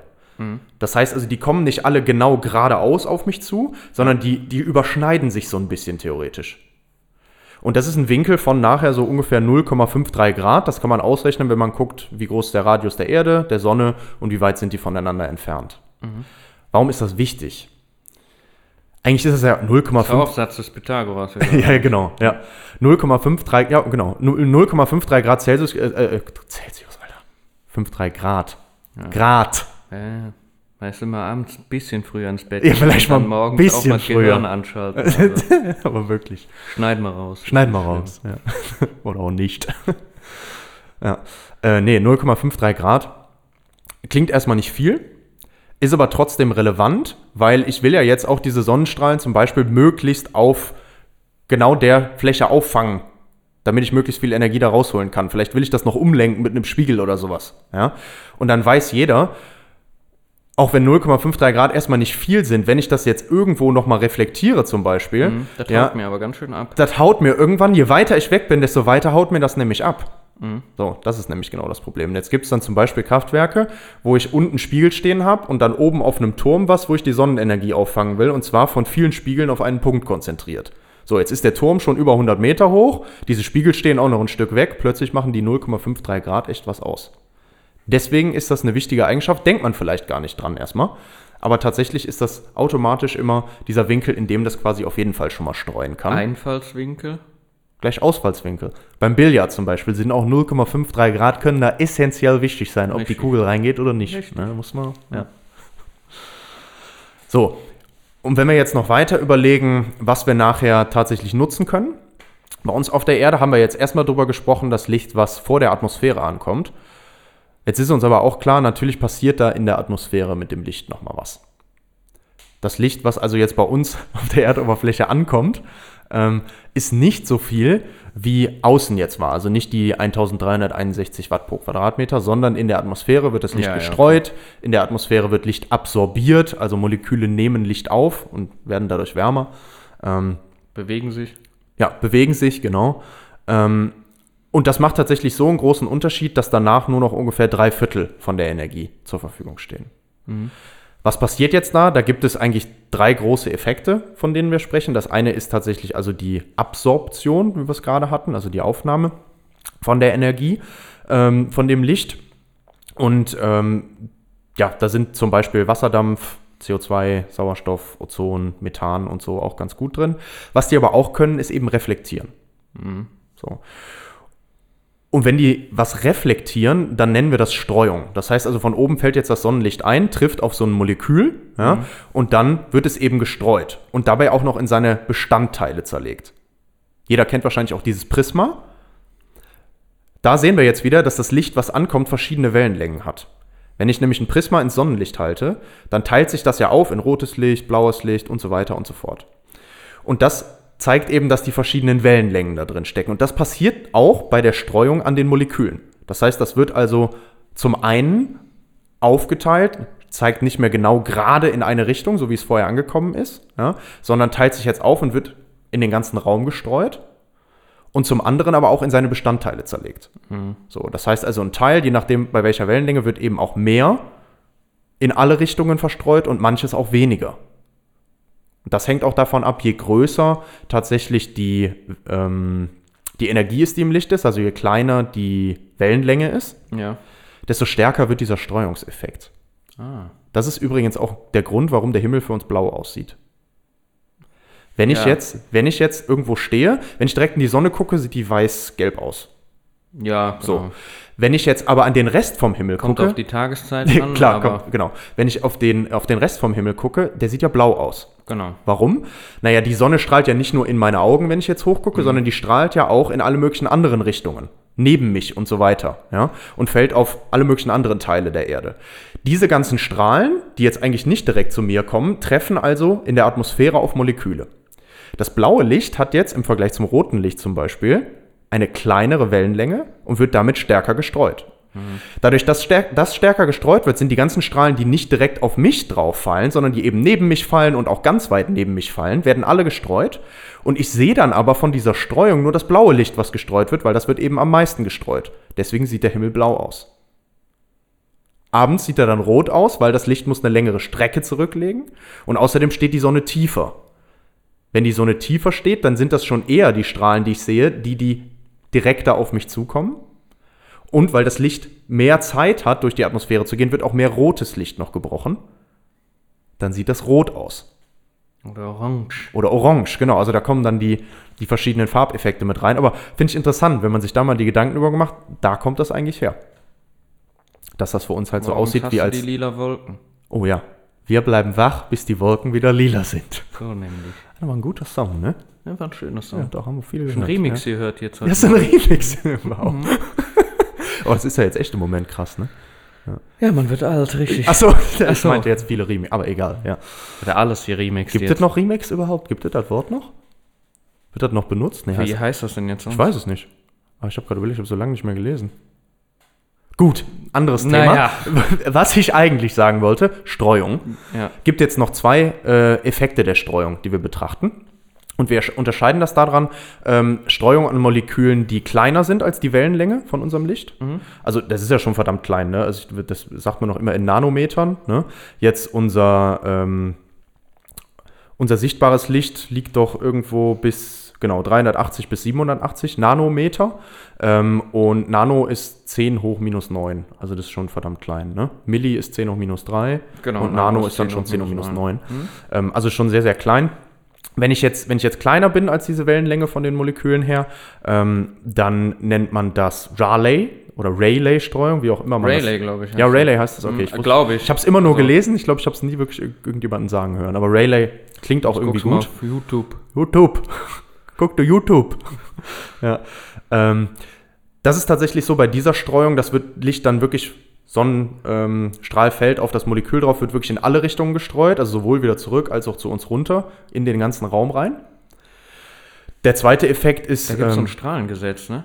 Das heißt also, die kommen nicht alle genau geradeaus auf mich zu, sondern die, die überschneiden sich so ein bisschen theoretisch. Und das ist ein Winkel von nachher so ungefähr 0,53 Grad. Das kann man ausrechnen, wenn man guckt, wie groß der Radius der Erde, der Sonne und wie weit sind die voneinander entfernt. Warum ist das wichtig? Eigentlich ist es ja 0,5. Aufsatz des Pythagoras. ja, genau. Ja. 0,53, ja, genau. 0,53 Grad Celsius, äh, äh, Celsius, Alter. 53 Grad. Grad. Ja, weißt du, mal abends ein bisschen früher ins Bett. Ja, vielleicht mal ein morgens bisschen auch mal früher. Gehirn anschalten. Also, Aber wirklich. schneiden wir raus. Schneiden wir raus. Ja. Oder auch nicht. ja. Äh, nee, 0,53 Grad. Klingt erstmal nicht viel, ist aber trotzdem relevant, weil ich will ja jetzt auch diese Sonnenstrahlen zum Beispiel möglichst auf genau der Fläche auffangen, damit ich möglichst viel Energie da rausholen kann. Vielleicht will ich das noch umlenken mit einem Spiegel oder sowas. Ja? Und dann weiß jeder, auch wenn 0,53 Grad erstmal nicht viel sind, wenn ich das jetzt irgendwo nochmal reflektiere zum Beispiel, Mhm, Das ja, haut mir aber ganz schön ab. das haut mir irgendwann, je weiter ich weg bin, desto weiter haut mir das nämlich ab. So, das ist nämlich genau das Problem. Jetzt gibt es dann zum Beispiel Kraftwerke, wo ich unten Spiegel stehen habe und dann oben auf einem Turm was, wo ich die Sonnenenergie auffangen will, und zwar von vielen Spiegeln auf einen Punkt konzentriert. So, jetzt ist der Turm schon über 100 Meter hoch, diese Spiegel stehen auch noch ein Stück weg, plötzlich machen die 0,53 Grad echt was aus. Deswegen ist das eine wichtige Eigenschaft, denkt man vielleicht gar nicht dran erstmal. Aber tatsächlich ist das automatisch immer dieser Winkel, in dem das quasi auf jeden Fall schon mal streuen kann. Einfallswinkel. Gleich Ausfallswinkel. Beim Billard zum Beispiel sind auch 0,53 Grad können da essentiell wichtig sein, ob Richtig. die Kugel reingeht oder nicht. Ne, muss man, ja. So, und wenn wir jetzt noch weiter überlegen, was wir nachher tatsächlich nutzen können. Bei uns auf der Erde haben wir jetzt erstmal darüber gesprochen, das Licht, was vor der Atmosphäre ankommt. Jetzt ist uns aber auch klar, natürlich passiert da in der Atmosphäre mit dem Licht nochmal was. Das Licht, was also jetzt bei uns auf der Erdoberfläche ankommt, ähm, ist nicht so viel wie außen jetzt war. Also nicht die 1361 Watt pro Quadratmeter, sondern in der Atmosphäre wird das Licht Ja, ja, gestreut, in der Atmosphäre wird Licht absorbiert, also Moleküle nehmen Licht auf und werden dadurch wärmer. Ähm, Bewegen sich. ja, bewegen sich, genau. Ähm, und das macht tatsächlich so einen großen Unterschied, dass danach nur noch ungefähr drei Viertel von der Energie zur Verfügung stehen. Was passiert jetzt da? Da gibt es eigentlich drei große Effekte, von denen wir sprechen. Das eine ist tatsächlich also die Absorption, wie wir es gerade hatten, also die Aufnahme von der Energie, ähm, von dem Licht. Und ähm, ja, da sind zum Beispiel Wasserdampf, CO2, Sauerstoff, Ozon, Methan und so auch ganz gut drin. Was die aber auch können, ist eben reflektieren. So. Und wenn die was reflektieren, dann nennen wir das Streuung. Das heißt also, von oben fällt jetzt das Sonnenlicht ein, trifft auf so ein Molekül ja, und dann wird es eben gestreut und dabei auch noch in seine Bestandteile zerlegt. Jeder kennt wahrscheinlich auch dieses Prisma. Da sehen wir jetzt wieder, dass das Licht, was ankommt, verschiedene Wellenlängen hat. Wenn ich nämlich ein Prisma ins Sonnenlicht halte, dann teilt sich das ja auf in rotes Licht, blaues Licht und so weiter und so fort. Und das zeigt eben, dass die verschiedenen Wellenlängen da drin stecken. Und das passiert auch bei der Streuung an den Molekülen. Das heißt, das wird also zum einen aufgeteilt, zeigt nicht mehr genau gerade in eine Richtung, so wie es vorher angekommen ist, ja, sondern teilt sich jetzt auf und wird in den ganzen Raum gestreut und zum anderen aber auch in seine Bestandteile zerlegt. So, das heißt also, ein Teil, je nachdem bei welcher Wellenlänge, wird eben auch mehr in alle Richtungen verstreut und manches auch weniger. Und das hängt auch davon ab, je größer tatsächlich die, ähm, die Energie ist, die im Licht ist, also je kleiner die Wellenlänge ist, Ja. desto stärker wird dieser Streuungseffekt. Ah. Das ist übrigens auch der Grund, warum der Himmel für uns blau aussieht. Wenn ich, Ja. jetzt, wenn ich jetzt irgendwo stehe, wenn ich direkt in die Sonne gucke, sieht die weiß-gelb aus. Ja, So. genau. Wenn ich jetzt aber an den Rest vom Himmel Kommt gucke, auf die Tageszeit an, klar, kommt, genau. Wenn ich auf den, auf den Rest vom Himmel gucke, der sieht ja blau aus. Genau. Warum? Naja, die Sonne strahlt ja nicht nur in meine Augen, wenn ich jetzt hochgucke, sondern die strahlt ja auch in alle möglichen anderen Richtungen. Neben mich und so weiter. Ja? Und fällt auf alle möglichen anderen Teile der Erde. Diese ganzen Strahlen, die jetzt eigentlich nicht direkt zu mir kommen, treffen also in der Atmosphäre auf Moleküle. Das blaue Licht hat jetzt im Vergleich zum roten Licht zum Beispiel eine kleinere Wellenlänge und wird damit stärker gestreut. Dadurch, dass stärk das stärker gestreut wird, sind die ganzen Strahlen, die nicht direkt auf mich drauf fallen, sondern die eben neben mich fallen und auch ganz weit neben mich fallen, werden alle gestreut. Und ich sehe dann aber von dieser Streuung nur das blaue Licht, was gestreut wird, weil das wird eben am meisten gestreut. Deswegen sieht der Himmel blau aus. Abends sieht er dann rot aus, weil das Licht muss eine längere Strecke zurücklegen und außerdem steht die Sonne tiefer. Wenn die Sonne tiefer steht, dann sind das schon eher die Strahlen, die ich sehe, die, die direkter auf mich zukommen. Und weil das Licht mehr Zeit hat, durch die Atmosphäre zu gehen, wird auch mehr rotes Licht noch gebrochen. Dann sieht das rot aus. Oder orange. Oder orange, genau. Also da kommen dann die, die verschiedenen Farbeffekte mit rein. Aber finde ich interessant, wenn man sich da mal die Gedanken über gemacht, da kommt das eigentlich her. Dass das für uns halt so Warum aussieht hast wie als. die lila Wolken. Oh ja. Wir bleiben wach, bis die Wolken wieder lila sind. So nämlich. Das war ein guter Song, ne? Ja, war ein schönes Ja, Song. doch, haben wir viele Ein gehört, Remix Ja. gehört jetzt. Das ist ein Remix. wow. Aber das ist ja jetzt echt im Moment krass, ne? ja, man wird alt, richtig. Achso, ich Ach so. meinte jetzt viele Remix, aber egal, ja. Wird ja alles hier Remix Gibt es noch Remix überhaupt? Gibt es das Wort noch? Wird das noch benutzt? Nee, heißt, Wie heißt das denn jetzt? ich weiß es nicht. Aber ich habe gerade überlegt, ich habe so lange nicht mehr gelesen. Gut, anderes Thema. Naja. Was ich eigentlich sagen wollte, Streuung. Ja. Gibt jetzt noch zwei äh, Effekte der Streuung, die wir betrachten. Und wir sch- unterscheiden das daran, ähm, Streuung an Molekülen, die kleiner sind als die Wellenlänge von unserem Licht. Also das ist ja schon verdammt klein, ne? Also ich, das sagt man noch immer in Nanometern. Ne? Jetzt unser, ähm, unser sichtbares Licht liegt doch irgendwo bis, genau, 380 bis 780 Nanometer. Ähm, und Nano ist 10 hoch minus 9. Also das ist schon verdammt klein. Ne? Milli ist 10 hoch minus 3. Genau, Und Nano Nano ist dann 10 schon hoch 10 hoch minus minus 9. 9. Ähm, also schon sehr, sehr klein. Wenn ich, jetzt, wenn ich jetzt kleiner bin als diese Wellenlänge von den Molekülen her, ähm, dann nennt man das Rayleigh oder Rayleigh-Streuung, wie auch immer man Rayleigh, glaube ich. Ja, Rayleigh heißt das, okay. Hm, Ich, wusste- glaub ich. Ich habe es immer nur Also- gelesen, ich glaube, ich habe es nie wirklich irg- irgendjemanden sagen hören. Aber Rayleigh klingt auch irgendwie Guck's mal gut. auf YouTube. YouTube. Guck du YouTube. ja. Ähm, das ist tatsächlich so bei dieser Streuung, das wird Licht dann wirklich, Sonnenstrahl ähm, Strahl fällt auf das Molekül drauf, wird wirklich in alle Richtungen gestreut, also sowohl wieder zurück als auch zu uns runter, in den ganzen Raum rein. Der zweite Effekt ist Da gibt es so ähm, ein Strahlengesetz, ne?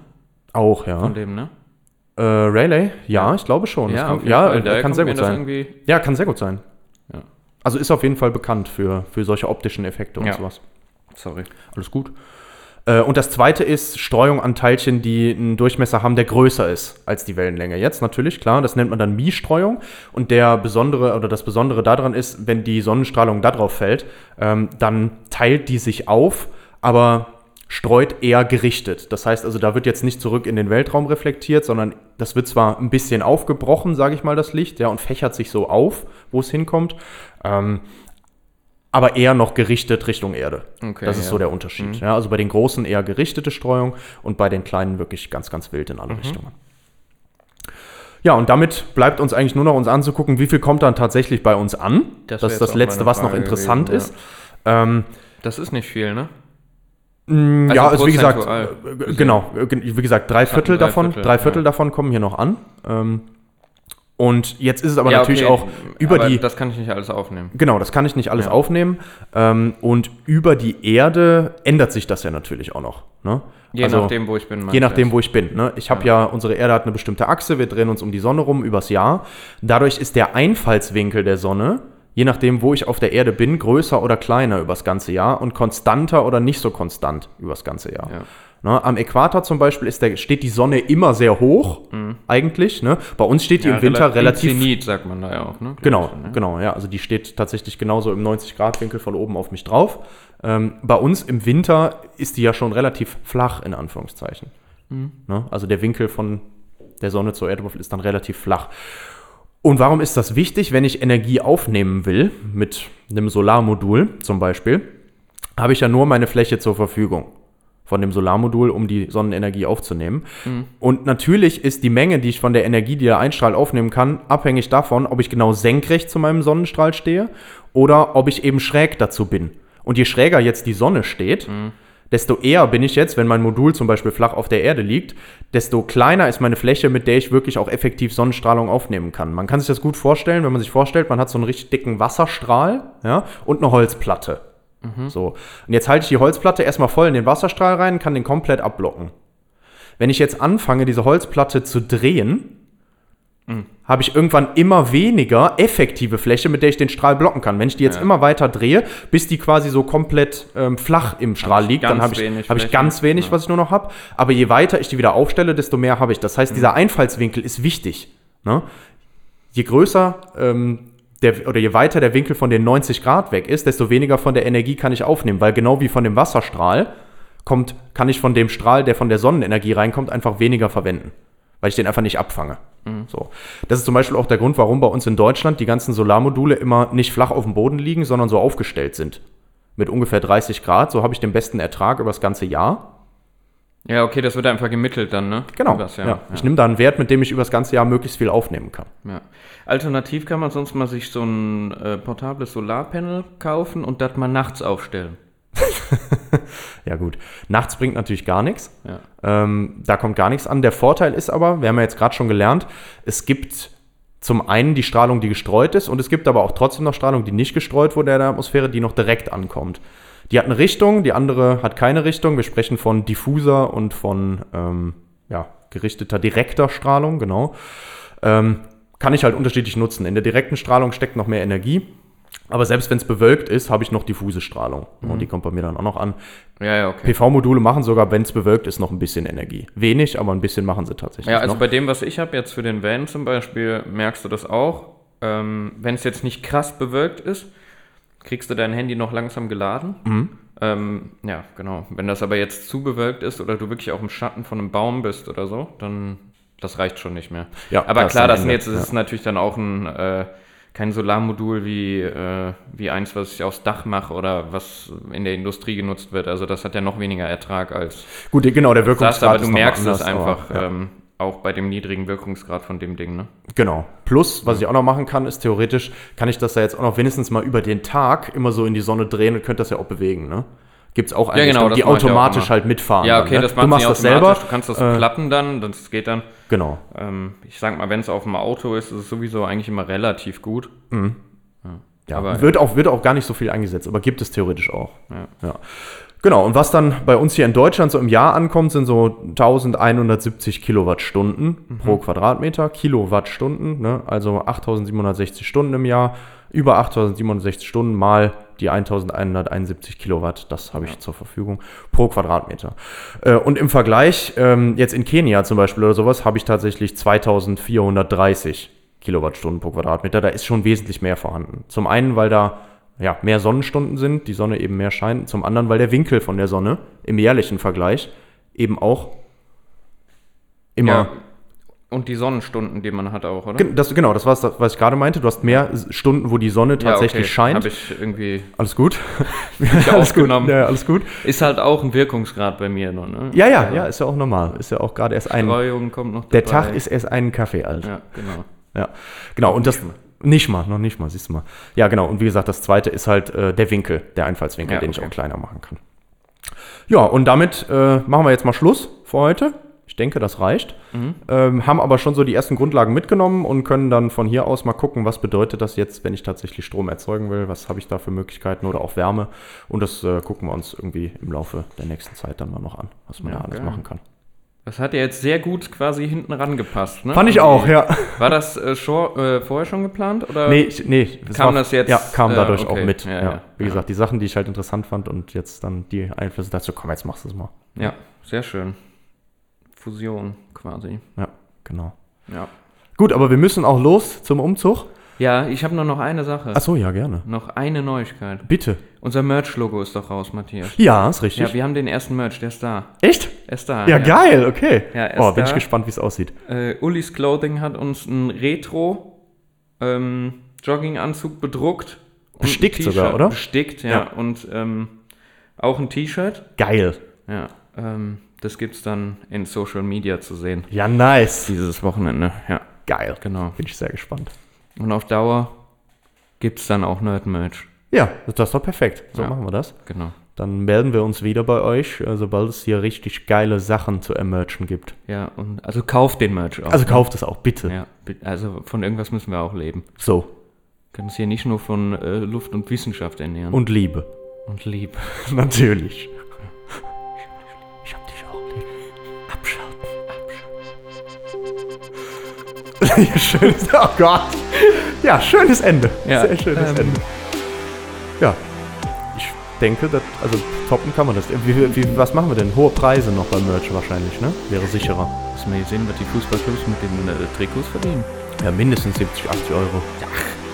auch, ja. Von dem, ne? Äh, Rayleigh, ja, ich glaube schon. Auf kann, ja, Fall. Da kann sehr gut sein. Ja, kann sehr gut sein. Ja. Also ist auf jeden Fall bekannt für, für solche optischen Effekte und Ja. sowas. Sorry. Alles gut. Äh, Und das zweite ist Streuung an Teilchen, die einen Durchmesser haben, der größer ist als die Wellenlänge. Jetzt natürlich, klar, das nennt man dann Mie-Streuung. Und der besondere oder das Besondere daran ist, wenn die Sonnenstrahlung da drauf fällt, ähm, dann teilt die sich auf, aber streut eher gerichtet. Das heißt also, da wird jetzt nicht zurück in den Weltraum reflektiert, sondern das wird zwar ein bisschen aufgebrochen, sage ich mal, das Licht, ja, und fächert sich so auf, wo es hinkommt. Ähm, aber eher noch gerichtet Richtung Erde. Okay, das ist ja. so der Unterschied. Ja, also bei den großen eher gerichtete Streuung und bei den kleinen wirklich ganz, ganz wild in Mhm. alle Richtungen. Ja, und damit bleibt uns eigentlich nur noch uns anzugucken, wie viel kommt dann tatsächlich bei uns an. Das Das, ist das Letzte, was noch interessant gewesen, ist. Ähm, Das ist nicht viel, ne? mh, ja, also wie gesagt, äh, genau, äh, wie gesagt, drei Viertel drei davon, Viertel, drei Viertel ja. davon kommen hier noch an. Ähm, und jetzt ist es aber Ja, natürlich okay, auch über die Das kann ich nicht alles aufnehmen. Genau, das kann ich nicht alles Ja. aufnehmen. Ähm, und über die Erde ändert sich das ja natürlich auch noch. Ne? Je nachdem, wo ich bin. Je nachdem, wo ich bin. Ne? Ich habe ja. unsere Erde hat eine bestimmte Achse, wir drehen uns um die Sonne rum übers Jahr. Dadurch ist der Einfallswinkel der Sonne, je nachdem, wo ich auf der Erde bin, größer oder kleiner übers ganze Jahr und konstanter oder nicht so konstant übers ganze Jahr. Ja. Ne? Am Äquator zum Beispiel ist der, steht die Sonne immer sehr hoch, eigentlich. Ne? Bei uns steht die im Winter relativ Zenit, sagt man da ja auch, ne? Genau, Glaub ich, ne? genau, ja. Also die steht tatsächlich genauso im 90-Grad-Winkel von oben auf mich drauf. Ähm, bei uns im Winter ist die ja schon relativ flach, in Anführungszeichen. Ne? Also der Winkel von der Sonne zur Erde ist dann relativ flach. Und warum ist das wichtig, wenn ich Energie aufnehmen will, mit einem Solarmodul zum Beispiel, habe ich ja nur meine Fläche zur Verfügung von dem Solarmodul, um die Sonnenenergie aufzunehmen. Und natürlich ist die Menge, die ich von der Energie, die der einstrahlt, aufnehmen kann, abhängig davon, ob ich genau senkrecht zu meinem Sonnenstrahl stehe oder ob ich eben schräg dazu bin. Und je schräger jetzt die Sonne steht, desto eher bin ich jetzt, wenn mein Modul zum Beispiel flach auf der Erde liegt, desto kleiner ist meine Fläche, mit der ich wirklich auch effektiv Sonnenstrahlung aufnehmen kann. Man kann sich das gut vorstellen, wenn man sich vorstellt, man hat so einen richtig dicken Wasserstrahl ja, und eine Holzplatte. So. Und jetzt halte ich die Holzplatte erstmal voll in den Wasserstrahl rein, kann den komplett abblocken. Wenn ich jetzt anfange, diese Holzplatte zu drehen, habe ich irgendwann immer weniger effektive Fläche, mit der ich den Strahl blocken kann. Wenn ich die jetzt Ja. immer weiter drehe, bis die quasi so komplett ähm, flach im Strahl liegt, dann habe ich, hab ich ganz wenig, Ja. was ich nur noch habe. Aber je weiter ich die wieder aufstelle, desto mehr habe ich. Das heißt, dieser Einfallswinkel ist wichtig. Ne? Je größer ähm, der, oder je weiter der Winkel von den 90 Grad weg ist, desto weniger von der Energie kann ich aufnehmen, weil genau wie von dem Wasserstrahl kommt, kann ich von dem Strahl, der von der Sonnenenergie reinkommt, einfach weniger verwenden, weil ich den einfach nicht abfange. So. Das ist zum Beispiel auch der Grund, warum bei uns in Deutschland die ganzen Solarmodule immer nicht flach auf dem Boden liegen, sondern so aufgestellt sind. Mit ungefähr 30 Grad, so habe ich den besten Ertrag über das ganze Jahr. Ja, okay, das wird einfach gemittelt dann, ne? Genau. Das, ja. ja. Ich nehme da einen Wert, mit dem ich über das ganze Jahr möglichst viel aufnehmen kann. Ja. Alternativ kann man sonst mal sich so ein äh, portables Solarpanel kaufen und das mal nachts aufstellen. Ja, gut. Nachts bringt natürlich gar nichts. Ähm, da kommt gar nichts an. Der Vorteil ist aber, wir haben ja jetzt gerade schon gelernt, es gibt zum einen die Strahlung, die gestreut ist, und es gibt aber auch trotzdem noch Strahlung, die nicht gestreut wurde in der Atmosphäre, die noch direkt ankommt. Die hat eine Richtung, die andere hat keine Richtung. Wir sprechen von diffuser und von ähm, ja, gerichteter, direkter Strahlung, genau. Ähm, kann ich halt unterschiedlich nutzen. In der direkten Strahlung steckt noch mehr Energie. Aber selbst wenn es bewölkt ist, habe ich noch diffuse Strahlung. Und die kommt bei mir dann auch noch an. Ja, ja, okay. PV-Module machen sogar, wenn es bewölkt ist, noch ein bisschen Energie. Wenig, aber ein bisschen machen sie tatsächlich Ja, also noch. bei dem, was ich habe, jetzt für den Van zum Beispiel, merkst du das auch. Ähm, Wenn es jetzt nicht krass bewölkt ist, kriegst du dein Handy noch langsam geladen. Mhm. Ähm, ja, genau. Wenn das aber jetzt zu bewölkt ist oder du wirklich auch im Schatten von einem Baum bist oder so, dann das reicht schon nicht mehr. Ja, aber das klar, das Ende, jetzt das ist natürlich dann auch ein äh, kein Solarmodul wie, äh, wie eins, was ich aufs Dach mache oder was in der Industrie genutzt wird. Also das hat ja noch weniger Ertrag als Gut, genau, der das, Wirkungsgrad aber du merkst es anders, einfach aber, ja. ähm, auch bei dem niedrigen Wirkungsgrad von dem Ding, ne? Genau. Plus, was ich auch noch machen kann, ist theoretisch, kann ich das ja jetzt auch noch wenigstens mal über den Tag immer so in die Sonne drehen und könnte das ja auch bewegen, ne? Gibt es auch Ja, genau, die automatisch halt mitfahren. Ja, dann, okay, ne? das Du machst das selber. automatisch. Du kannst das äh, platten dann, das geht dann. Genau. Ähm, ich sag mal, wenn es auf dem Auto ist, ist es sowieso eigentlich immer relativ gut. Ja, Aber, wird, auch, wird auch gar nicht so viel eingesetzt, aber gibt es theoretisch auch. Ja. Ja. Genau, und was dann bei uns hier in Deutschland so im Jahr ankommt, sind so 1170 Kilowattstunden Mhm. pro Quadratmeter. Kilowattstunden, ne? also 8760 Stunden im Jahr. Über 8760 Stunden mal die 1171 Kilowatt, das habe ich zur Verfügung, pro Quadratmeter. Äh, und im Vergleich, ähm, jetzt in Kenia zum Beispiel oder sowas, habe ich tatsächlich 2430 Kilowattstunden pro Quadratmeter. Da ist schon wesentlich mehr vorhanden. Zum einen, weil da ja, mehr Sonnenstunden sind, die Sonne eben mehr scheint. Zum anderen, weil der Winkel von der Sonne im jährlichen Vergleich eben auch immer. Ja. Und die Sonnenstunden, die man hat auch, oder? Das, genau, das war das, was ich gerade meinte. Du hast mehr Stunden, wo die Sonne tatsächlich scheint. Habe ich irgendwie. Alles gut. ich alles gut. Ja, alles gut. Ist halt auch ein Wirkungsgrad bei mir noch, ne? Ja, ja, ja, ist ja auch normal. Ist ja auch gerade erst ein. Streuung kommt noch Der dabei. Tag ist erst einen Kaffee alt. Ja, genau. Ja, genau. Und das nicht mal, noch nicht mal, siehst du mal. Ja, genau. Und wie gesagt, das zweite ist halt äh, der Winkel, der Einfallswinkel, Ja, den ich auch kleiner machen kann. Ja, und damit äh, machen wir jetzt mal Schluss für heute. Ich denke, das reicht. Mhm. Ähm, haben aber schon so die ersten Grundlagen mitgenommen und können dann von hier aus mal gucken, was bedeutet das jetzt, wenn ich tatsächlich Strom erzeugen will. Was habe ich da für Möglichkeiten oder auch Wärme. Und das äh, gucken wir uns irgendwie im Laufe der nächsten Zeit dann mal noch an, was man Ja, da alles geil. machen kann. Das hat ja jetzt sehr gut quasi hinten rangepasst, ne? Fand ich auch, ja. War das äh, schon, äh, vorher schon geplant? Oder? Nee, ich, nee. Kam das jetzt, Ja, kam äh, dadurch okay. auch mit. Ja, Ja, ja. Wie gesagt, die Sachen, die ich halt interessant fand und jetzt dann die Einflüsse dazu, komm, jetzt machst du es mal. Ja, sehr schön. Fusion quasi. Ja, genau. Ja. Gut, aber wir müssen auch los zum Umzug. Ja, ich habe nur noch eine Sache. Achso, ja, gerne. Noch eine Neuigkeit. Bitte. Unser Merch-Logo ist doch raus, Matthias. Ja, ist richtig. Ja, wir haben den ersten Merch, der ist da. Echt? Er ist da. Ja, geil, okay. Ja, er oh, ist bin da. ich gespannt, wie es aussieht. Äh, Ulis Clothing hat uns einen Retro ähm, Jogginganzug bedruckt. Bestickt sogar, oder? Bestickt, ja. Ja. Und ähm, auch ein T-Shirt. Geil. Ja, ähm, das gibt's dann in Social Media zu sehen. Ja, nice. Dieses Wochenende, ja, Geil. genau. Bin ich sehr gespannt. Und auf Dauer gibt's dann auch Nerd-Merch. Ja, das ist doch perfekt. So Ja. machen wir das. Genau. Dann melden wir uns wieder bei euch, äh, sobald es hier richtig geile Sachen zu emergen gibt. Ja, und also kauft den Merch auch. Also ne? kauft es auch, bitte. Ja, also von irgendwas müssen wir auch leben. So. Wir können uns hier nicht nur von äh, Luft und Wissenschaft ernähren. Und Liebe. und Liebe. Natürlich. Ich hab dich auch lieb. Abschalten. ja, schönes, oh Gott. Ja, schönes Ende. Ja, Sehr schönes ähm, Ende. Ja. Ich denke, dass, also toppen kann man das. Wie, wie, was machen wir denn? Hohe Preise noch beim Merch wahrscheinlich, ne? Wäre sicherer. Müssen wir hier sehen, was die Fußballclubs mit den äh, Trikots verdienen. Ja, mindestens 70, 80 Euro.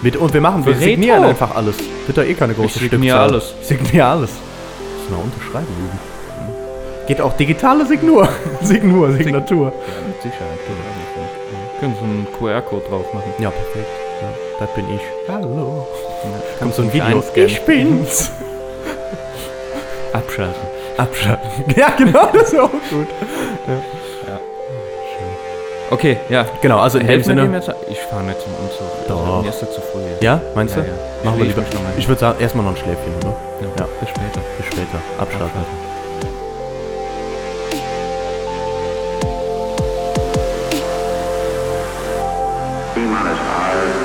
Mit, und wir machen, wir Für signieren Retro. einfach alles. Wird doch eh keine große signiere Stückzahl. alles. Signier alles. Muss mal unterschreiben üben. Geht auch digitale Signur. Signur, Signatur. Ja, mit Sicherheit. Können so einen QR-Code drauf machen. Ja, perfekt. Ja, das bin ich. Hallo. Kommt Kommt so ein Video. Ich bin's. Abschalten. Abschalten. Ja, genau, das ist auch gut. Okay, ja. Genau, also in dem Helfen wir dem Sinne. jetzt? Ich fahre nicht zum Umzug. Doch. Also, mir ist das zu früh. jetzt. Ja, meinst du? Ja, ja. Machen wir lieber. hin. Ich würde sagen, erstmal noch ein Schläfchen, oder? Ja, Ja. bis später. Bis später. Abschalten. T minus five,